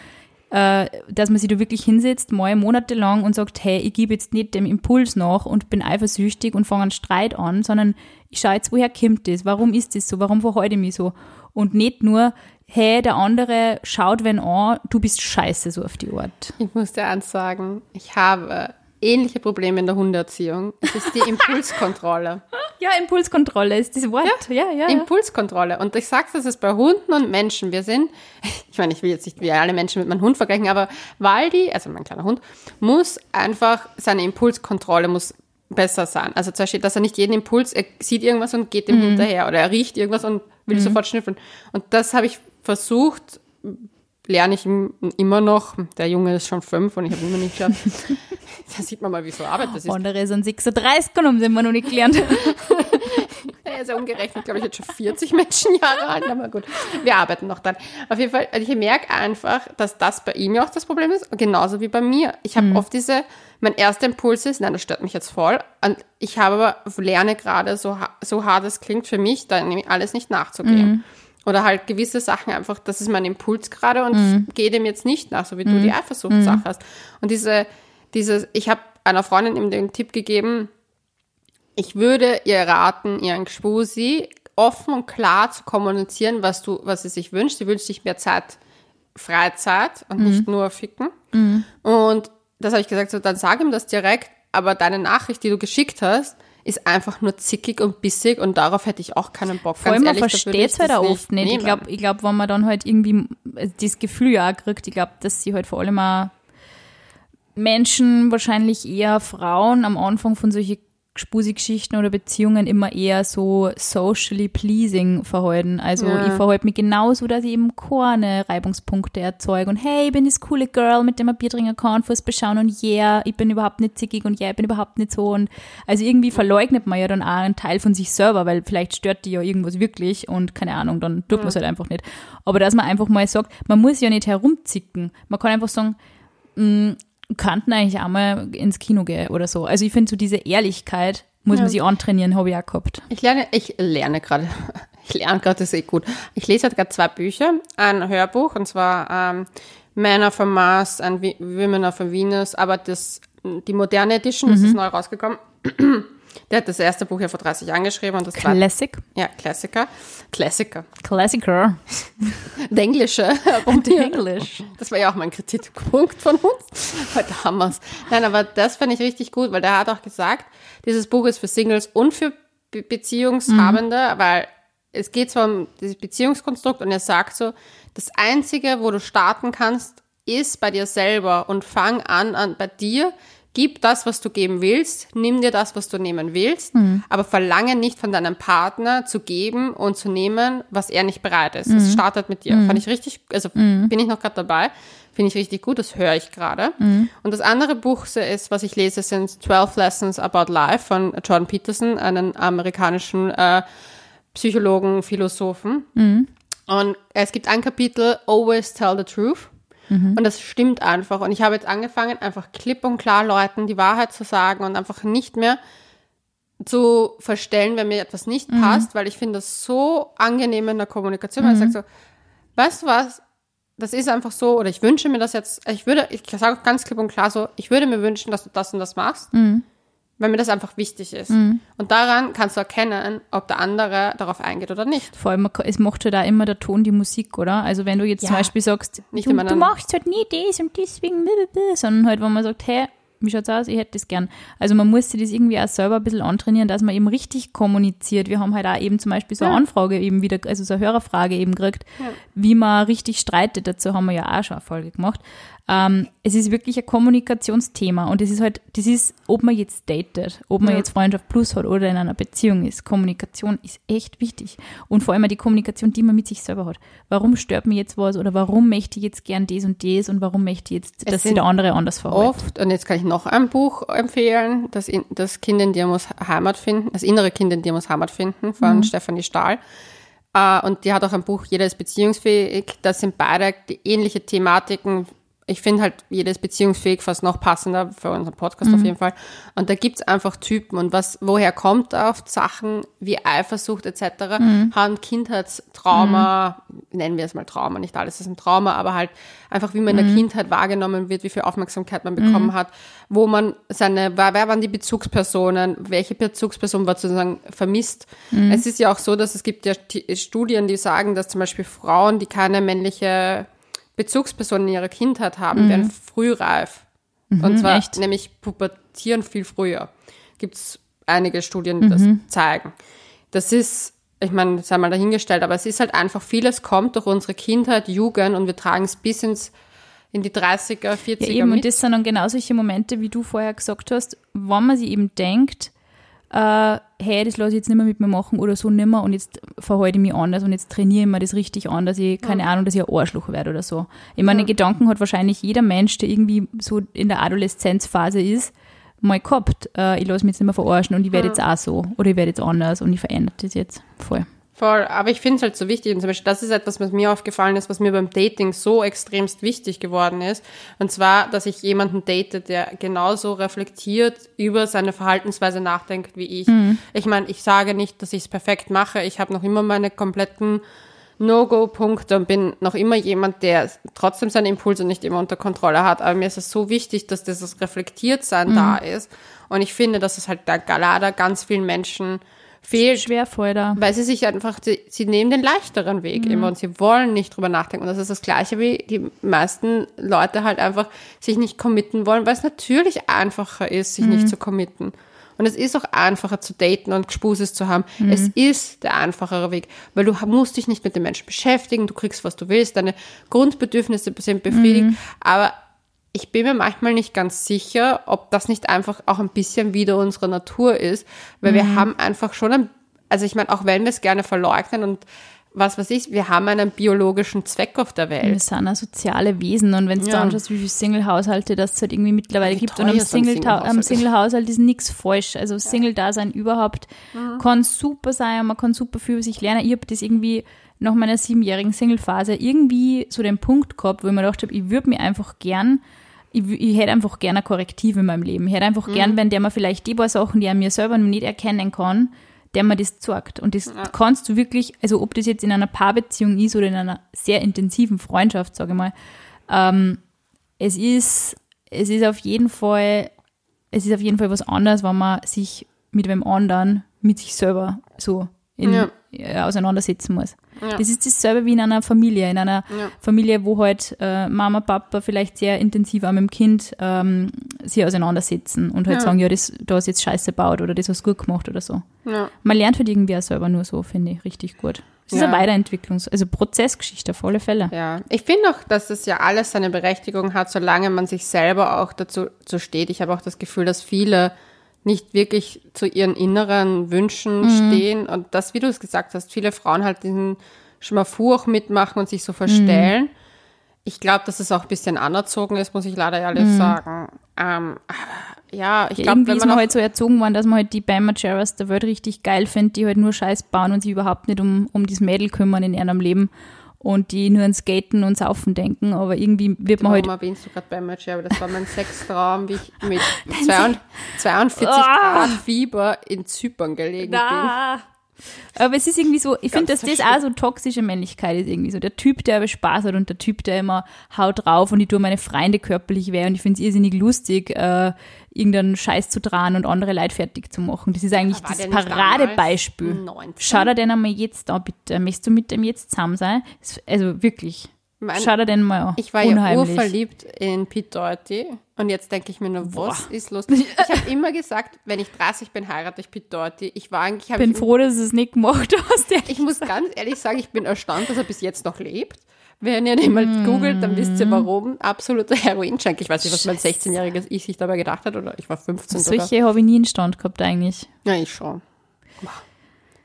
äh, dass man sich da wirklich hinsetzt, mal monatelang und sagt, hey, ich gebe jetzt nicht dem Impuls nach und bin eifersüchtig und fange einen Streit an, sondern ich schaue jetzt, woher kommt das? Warum ist das so? Warum verhalte ich mich so? Und nicht nur, hey, der andere schaut wen an, du bist scheiße, so auf die Art. Ich muss dir eins sagen, ich habe ähnliche Probleme in der Hundeerziehung. Es ist die Impulskontrolle. Ja, Impulskontrolle ist das Wort. Ja, ja, ja. Impulskontrolle. Und ich sage das ist bei Hunden und Menschen. Wir sind, ich meine, ich will jetzt nicht wie alle Menschen mit meinem Hund vergleichen, aber Waldi, also mein kleiner Hund, muss einfach, seine Impulskontrolle muss besser sein. Also zum Beispiel, dass er nicht jeden Impuls, er sieht irgendwas und geht dem hinterher oder er riecht irgendwas und will sofort schnüffeln. Und das habe ich versucht, lerne ich immer noch. Der Junge ist schon fünf und ich habe immer nicht geschafft. da sieht man mal, wie viel Arbeit das ist. Andere sind 36 und haben immer noch nicht gelernt. Er ja umgerechnet, glaube ich, jetzt schon 40 Menschenjahre alt, aber gut, wir arbeiten noch dran. Auf jeden Fall, also ich merke einfach, dass das bei ihm ja auch das Problem ist, genauso wie bei mir. Ich habe oft diese, mein erster Impuls ist, nein, das stört mich jetzt voll. Und ich habe aber, lerne gerade, so, so hart es klingt für mich, da nämlich alles nicht nachzugehen. Oder halt gewisse Sachen einfach, das ist mein Impuls gerade und ich gehe dem jetzt nicht nach, so wie du die Eifersuchtssache hast. Und diese, dieses, ich habe einer Freundin eben den Tipp gegeben, ich würde ihr raten, ihren Gspusi offen und klar zu kommunizieren, was du, was sie sich wünscht. Sie wünscht sich mehr Zeit, Freizeit und nicht nur ficken. Und das habe ich gesagt, so, dann sag ihm das direkt, aber deine Nachricht, die du geschickt hast, ist einfach nur zickig und bissig und darauf hätte ich auch keinen Bock. Vor allem, man versteht es halt auch oft nicht. Ich nehmen. glaube, ich glaub, wenn man dann halt irgendwie das Gefühl ja auch kriegt, ich glaube, dass sie halt vor allem auch Menschen, wahrscheinlich eher Frauen am Anfang von solchen Spusi-Geschichten oder Beziehungen immer eher so socially pleasing verhalten. Also Ja. ich verhalte mich genauso, dass ich eben keine Reibungspunkte erzeuge und hey, ich bin das coole Girl, mit dem man Bier trinken kann, Fuß beschauen und yeah, ich bin überhaupt nicht zickig und yeah, ich bin überhaupt nicht so und also irgendwie verleugnet man ja dann auch einen Teil von sich selber, weil vielleicht stört die ja irgendwas wirklich und keine Ahnung, dann tut man es halt einfach nicht. Aber dass man einfach mal sagt, man muss ja nicht herumzicken. Man kann einfach sagen, könnten eigentlich auch mal ins Kino gehen oder so. Also ich finde so diese Ehrlichkeit muss man sich antrainieren, habe ich auch gehabt. Ich lerne, ich lerne gerade, ich lerne gerade, das ist eh gut. Ich lese halt gerade zwei Bücher, ein Hörbuch, und zwar ähm, Man of Mars and Women of Venus, aber das, die moderne Edition, das ist neu rausgekommen. Der hat das erste Buch ja vor 30 Jahren geschrieben und das Classic. ja, Klassiker. Klassiker. Klassiker. Der Englische. Und Englisch. Das war ja auch mein Kritikpunkt von uns. Heute haben wir's. Nein, aber das fand ich richtig gut, weil der hat auch gesagt, dieses Buch ist für Singles und für Be Beziehungshabende, weil es geht zwar um dieses Beziehungskonstrukt und er sagt so, das Einzige, wo du starten kannst, ist bei dir selber und fang an, an bei dir, gib das, was du geben willst, nimm dir das, was du nehmen willst, aber verlange nicht von deinem Partner zu geben und zu nehmen, was er nicht bereit ist. Es startet mit dir. Fand ich richtig, also bin ich noch gerade dabei, finde ich richtig gut, das höre ich gerade. Und das andere Buch ist, was ich lese, sind 12 Lessons About Life von Jordan Peterson, einen amerikanischen äh, Psychologen, Philosophen. Und es gibt ein Kapitel, Always Tell the Truth. Und das stimmt einfach. Und ich habe jetzt angefangen, einfach klipp und klar Leuten die Wahrheit zu sagen und einfach nicht mehr zu verstellen, wenn mir etwas nicht passt, weil ich finde das so angenehm in der Kommunikation, weil ich sage so, weißt du was, das ist einfach so, oder ich wünsche mir das jetzt, ich würde, ich sage auch ganz klipp und klar so, ich würde mir wünschen, dass du das und das machst, weil mir das einfach wichtig ist. Und daran kannst du erkennen, ob der andere darauf eingeht oder nicht. Vor allem, es macht halt auch immer der Ton die Musik, oder? Also wenn du jetzt Ja. zum Beispiel sagst, Nicht du, du machst halt nie das und deswegen, sondern halt, wenn man sagt, hey, wie schaut's aus? Ich hätte das gern. Also man muss sich das irgendwie auch selber ein bisschen antrainieren, dass man eben richtig kommuniziert. Wir haben halt auch eben zum Beispiel so eine Ja. Anfrage eben wieder, also so eine Hörerfrage eben gekriegt, Ja. wie man richtig streitet. Dazu haben wir ja auch schon eine Folge gemacht. Ähm, es ist wirklich ein Kommunikationsthema und es ist halt, das ist, ob man jetzt datet, ob man Ja. jetzt Freundschaft plus hat oder in einer Beziehung ist. Kommunikation ist echt wichtig. Und vor allem die Kommunikation, die man mit sich selber hat. Warum stört mir jetzt was oder warum möchte ich jetzt gern das und das und warum möchte ich jetzt, Es dass sich der andere anders verhält. Oft, und jetzt kann ich noch ein Buch empfehlen, das, in, das Kind in dir muss Heimat finden, das innere Kind in dir muss Heimat finden von Stefanie Stahl. Äh, und die hat auch ein Buch, Jeder ist beziehungsfähig. Das sind beide ähnliche Thematiken. Ich finde halt, jeder ist beziehungsfähig fast noch passender für unseren Podcast auf jeden Fall. Und da gibt's einfach Typen. Und was, woher kommt oft Sachen wie Eifersucht etc., haben Kindheitstrauma, nennen wir es mal Trauma, nicht alles ist ein Trauma, aber halt einfach, wie man in der Kindheit wahrgenommen wird, wie viel Aufmerksamkeit man bekommen hat, wo man seine, wer, wer waren die Bezugspersonen, welche Bezugsperson war sozusagen vermisst. Es ist ja auch so, dass es gibt ja Studien, die sagen, dass zum Beispiel Frauen, die keine männliche Bezugsperson in ihrer Kindheit haben, werden frühreif. Und zwar echt? nämlich pubertieren viel früher. Gibt es einige Studien, die das zeigen. Das ist, ich meine, sei mal dahingestellt, aber es ist halt einfach, vieles kommt durch unsere Kindheit, Jugend und wir tragen es bis ins, in die 30er, 40er Ja, eben, mit. und das sind dann genau solche Momente, wie du vorher gesagt hast, wenn man sich eben denkt, äh, hey, das lasse ich jetzt nicht mehr mit mir machen oder so nicht mehr und jetzt verhalte ich mich anders und jetzt trainiere ich mir das richtig an, dass ich, keine Ahnung, dass ich ein Arschloch werde oder so. Ich meine, Gedanken hat wahrscheinlich jeder Mensch, der irgendwie so in der Adoleszenzphase ist, mal gehabt. Äh, ich lasse mich jetzt nicht mehr verarschen und ich werde jetzt auch so oder ich werde jetzt anders und ich verändere das jetzt voll. Voll, aber ich finde es halt so wichtig. Und zum Beispiel, das ist etwas, was mir aufgefallen ist, was mir beim Dating so extremst wichtig geworden ist. Und zwar, dass ich jemanden date, der genauso reflektiert über seine Verhaltensweise nachdenkt wie ich. Ich meine, ich sage nicht, dass ich es perfekt mache. Ich habe noch immer meine kompletten No-Go-Punkte und bin noch immer jemand, der trotzdem seine Impulse nicht immer unter Kontrolle hat. Aber mir ist es so wichtig, dass dieses Reflektiertsein da ist. Und ich finde, dass es halt da leider ganz vielen Menschen fehlt, Schwer voll da. weil sie sich einfach, sie, sie nehmen den leichteren Weg immer und sie wollen nicht drüber nachdenken. Und das ist das Gleiche, wie die meisten Leute halt einfach sich nicht committen wollen, weil es natürlich einfacher ist, sich nicht zu committen. Und es ist auch einfacher zu daten und Gespuses zu haben. Es ist der einfachere Weg, weil du musst dich nicht mit den Menschen beschäftigen, du kriegst, was du willst, deine Grundbedürfnisse sind befriedigt. Aber ich bin mir manchmal nicht ganz sicher, ob das nicht einfach auch ein bisschen wieder unsere Natur ist, weil wir haben einfach schon ein, also ich meine, auch wenn wir es gerne verleugnen und was weiß ich, wir haben einen biologischen Zweck auf der Wir Welt. sind auch soziale Wesen und wenn du Ja. anschaust, wie viele Single-Haushalte das es halt irgendwie mittlerweile Wie gibt und am sind Single-? Single-Haushalt ist nichts falsch. Also Single-Dasein überhaupt Mhm. kann super sein und man kann super viel über sich lernen. Ich habe das irgendwie nach meiner siebenjährigen Single-Phase irgendwie so den Punkt gehabt, wo ich mir gedacht habe, ich würde mir einfach gern ich, ich hätte einfach gerne ein Korrektiv in meinem Leben. Ich hätte einfach gern, wenn der mir vielleicht die paar Sachen, die er mir selber noch nicht erkennen kann, der mir das zeigt. Und das kannst du wirklich, also ob das jetzt in einer Paarbeziehung ist oder in einer sehr intensiven Freundschaft, sage ich mal, ähm, es ist, es ist auf jeden Fall, es ist auf jeden Fall was anderes, wenn man sich mit wem anderen, mit sich selber so in, Ja. Äh, auseinandersetzen muss. Ja. Das ist dasselbe wie in einer Familie, in einer Ja. Familie, wo halt äh, Mama, Papa vielleicht sehr intensiv auch mit dem Kind ähm, sich auseinandersetzen und halt Ja. sagen, ja, das, da hast du jetzt Scheiße gebaut oder das hast du gut gemacht oder so. Man lernt halt irgendwie auch selber nur so, finde ich, richtig gut. Es ist eine Weiterentwicklungs-, also Prozessgeschichte auf alle Fälle. Ja, ich finde auch, dass das ja alles seine Berechtigung hat, solange man sich selber auch dazu steht. Ich habe auch das Gefühl, dass viele nicht wirklich zu ihren inneren Wünschen stehen. Und das, wie du es gesagt hast, viele Frauen halt diesen Schmafu auch mitmachen und sich so verstellen. Ich glaube, dass es auch ein bisschen anerzogen ist, muss ich leider ehrlich sagen. Ähm, ja, ich glaube, wenn man halt so erzogen worden, dass man halt die Bam Majeras der Welt richtig geil findet, die halt nur Scheiß bauen und sich überhaupt nicht um, um das Mädel kümmern in ihrem Leben und die nur an Skaten und Saufen denken, aber irgendwie wird man Warum halt erwähnst du gerade bei Match? Aber das war mein Sextraum, wie ich mit 42, 42 Grad Fieber in Zypern gelegen bin. Da. Aber es ist irgendwie so, ich finde, dass das auch so toxische Männlichkeit ist irgendwie so. Der Typ, der aber Spaß hat und der Typ, der immer haut drauf und ich tue meine Freunde körperlich weh und ich finde es irrsinnig lustig, äh, irgendeinen Scheiß zu dran und andere Leid fertig zu machen. Das ist eigentlich War das Paradebeispiel. damals 19? Schau dir den einmal jetzt an, bitte. Möchtest du mit dem jetzt zusammen sein? Also wirklich. Mein, Schau dir den mal an. ich war ja Unheimlich. urverliebt in Pete Doherty und jetzt denke ich mir nur, was ist los? Ich habe immer gesagt, wenn ich 30 bin, heirate ich Pete Doherty. Ich war eigentlich, bin ich, froh, dass es nicht gemacht hast. ich muss ganz ehrlich sagen, ich bin erstaunt, dass er bis jetzt noch lebt. Wenn ihr den mal googelt, dann wisst ihr warum. Absoluter Heroinschank. Ich weiß nicht, was mein 16-jähriges Ich sich dabei gedacht hat, oder ich war 15 sogar. Solche habe ich nie in Stand gehabt eigentlich. Ja, ich schon.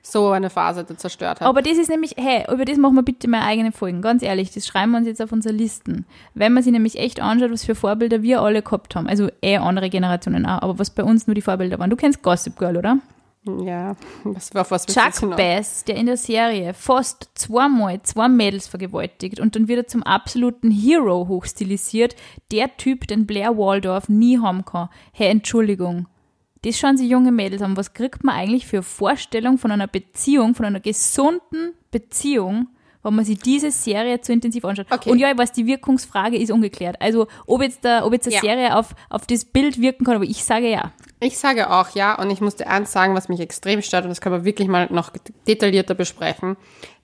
So eine Phase, die zerstört hat. Aber das ist nämlich, hey, über das machen wir bitte mal eigene Folgen. Ganz ehrlich, das schreiben wir uns jetzt auf unsere Listen. Wenn man sich nämlich echt anschaut, was für Vorbilder wir alle gehabt haben. Also eh andere Generationen auch, aber was bei uns nur die Vorbilder waren. Du kennst Gossip Girl, oder? ja, was, auf was Chuck? Bass, der in der Serie fast zweimal zwei Mädels vergewaltigt und dann wieder zum absoluten Hero hochstilisiert, der Typ, den Blair Waldorf nie haben kann. Hey, Entschuldigung. Das schauen sich junge Mädels an. Was kriegt man eigentlich für Vorstellung von einer Beziehung, von einer gesunden Beziehung, wenn man sich diese Serie zu intensiv anschaut? Okay. Und ja, ich weiß, die Wirkungsfrage ist ungeklärt. Also, ob jetzt, da, ob jetzt eine Ja. Serie auf, auf das Bild wirken kann, aber ich sage ja. Ich sage auch ja und ich muss dir eins sagen, was mich extrem stört und das kann man wirklich mal noch detaillierter besprechen.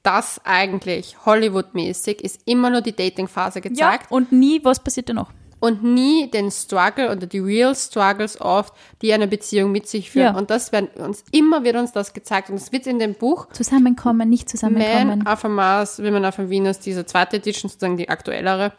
Das eigentlich Hollywood-mäßig ist immer nur die Dating-Phase Ja, gezeigt und nie, was passiert danach? Und nie den Struggle oder die real Struggles oft, die eine Beziehung mit sich führen. Ja. Und das werden uns, immer wird uns das gezeigt und es wird in dem Buch Zusammenkommen, nicht zusammenkommen. Man auf dem Mars, Women auf dem Venus, diese zweite Edition, sozusagen die aktuellere,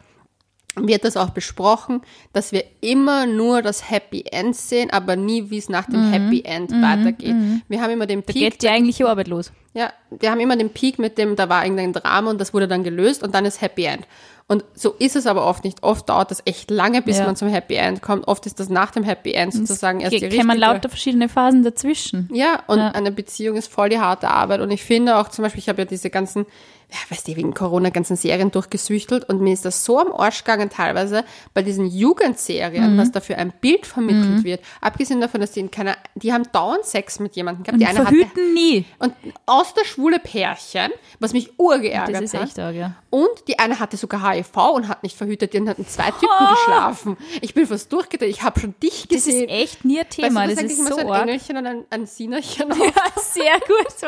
wird das auch besprochen, dass wir immer nur das Happy End sehen, aber nie, wie es nach dem Happy End weitergeht. Wir haben immer den Mhm. da Peak, geht die eigentliche Arbeit los. ja, wir haben immer den Peak mit dem, da war irgendein Drama und das wurde dann gelöst und dann ist Happy End. Und so ist es aber oft nicht. Oft dauert das echt lange, bis Ja. man zum Happy End kommt. Oft ist das nach dem Happy End sozusagen erst die richtige. lauter verschiedene Phasen dazwischen. Ja, und eine Beziehung ist voll die harte Arbeit. Und ich finde auch zum Beispiel, ich habe ja diese ganzen, ja, weißt du, wegen Corona ganzen Serien durchgesüchtelt und mir ist das so am Arsch gegangen teilweise bei diesen Jugendserien, was da für ein Bild vermittelt wird. Abgesehen davon, dass die in keiner, die haben dauernd Sex mit jemandem gehabt. Und Die eine hatte, verhüten nie. und aus der schwule Pärchen, was mich urgeärgert Das ist hat. echt arg, ja. Und die eine hatte sogar HIV und hat nicht verhütet, die hatten zwei Typen geschlafen. Ich bin fast durchgedreht, ich habe schon dich Das ist gesehen. echt nie ein Thema. weißt du, das eigentlich ist so so ein. Engelchen und ein, ein Sienerchen. Ja, sehr gut. So.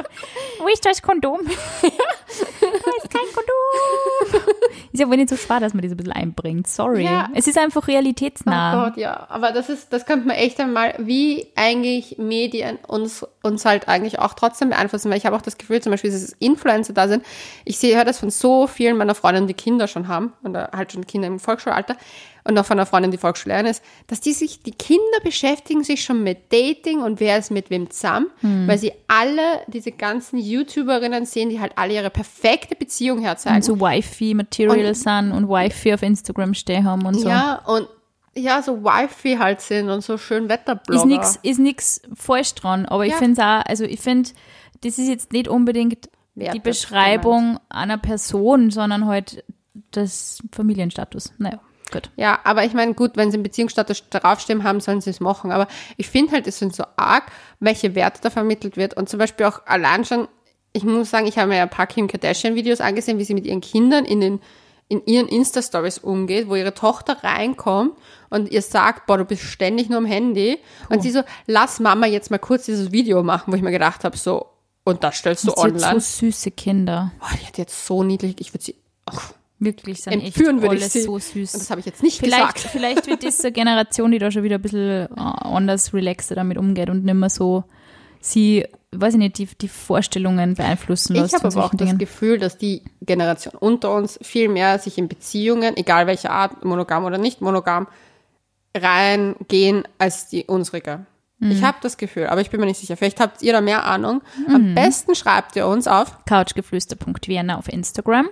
Wo ist das Kondom? da ist kein Kondom. Ist ja wohl nicht so schwer, dass man das ein bisschen einbringt. Sorry. Ja. Es ist einfach realitätsnah. Oh Gott, ja. Aber das ist, das könnte man echt einmal, wie eigentlich Medien uns, uns halt eigentlich auch trotzdem beeinflussen, weil ich habe auch das Gefühl, zum Beispiel, dass Influencer da sind. Ich sehe, höre das von so vielen meiner Freundinnen, die Kinder schon haben, oder halt schon Kinder im Volksschulalter, und auch von einer Freundin, die Volksschullehrerin ist, dass die sich, die Kinder beschäftigen sich schon mit Dating und wer ist mit wem zusammen, Hm. weil sie alle diese ganzen YouTuberinnen sehen, die halt alle ihre perfekte Beziehung herzeigen. Und so Wifi-Material sind und Wifi auf Instagram stehen haben und so. Ja, und ja, so Wifi halt sind und so schön Wetterblogger. ist nix, ist nix falsch dran, aber ich Ja. finde es auch, also ich finde, das ist jetzt nicht unbedingt Werte die Beschreibung einer Person, sondern halt das Familienstatus. Naja, gut. Ja, aber ich meine, gut, wenn sie im Beziehungsstatus draufstehen haben, sollen sie es machen. Aber ich finde halt, es sind so arg, welche Werte da vermittelt wird. Und zum Beispiel auch allein schon, ich muss sagen, ich habe mir ja ein paar Kim Kardashian-Videos angesehen, wie sie mit ihren Kindern in den in ihren Insta-Stories umgeht, wo ihre Tochter reinkommt und ihr sagt, boah, du bist ständig nur am Handy. Und sie so, lass Mama jetzt mal kurz dieses Video machen, wo ich mir gedacht habe, so, und das stellst du Das sind so online. süße Kinder. Boah, die hat jetzt so niedlich, ich würde sie, ach, Wirklich, sind entführen echt alles so Und süß. das habe ich jetzt nicht Vielleicht, gesagt. vielleicht wird diese Generation, die da schon wieder ein bisschen äh, anders relaxer damit umgeht und nicht mehr so sie, weiß ich nicht, die, die Vorstellungen beeinflussen lässt Ich habe aber auch solchen das Dingen. Gefühl, dass die Generation unter uns viel mehr sich in Beziehungen, egal welcher Art, monogam oder nicht monogam, reingehen als die unsrige. Mhm. Ich habe das Gefühl, aber ich bin mir nicht sicher. Vielleicht habt ihr da mehr Ahnung. Am besten schreibt ihr uns auf Couchgeflüster.vienna auf Instagram.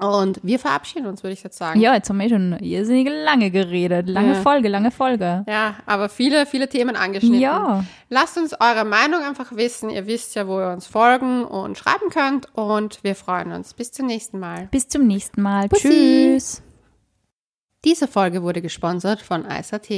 Und wir verabschieden uns, würde ich jetzt sagen. Ja, jetzt haben wir schon irrsinnig lange geredet. Lange Ja. Folge, lange Folge. Ja, aber viele, viele Themen angeschnitten. Ja. Lasst uns eure Meinung einfach wissen. Ihr wisst ja, wo ihr uns folgen und schreiben könnt. Und wir freuen uns. Bis zum nächsten Mal. Bis zum nächsten Mal. Bussi. Tschüss. Diese Folge wurde gesponsert von Ice.at.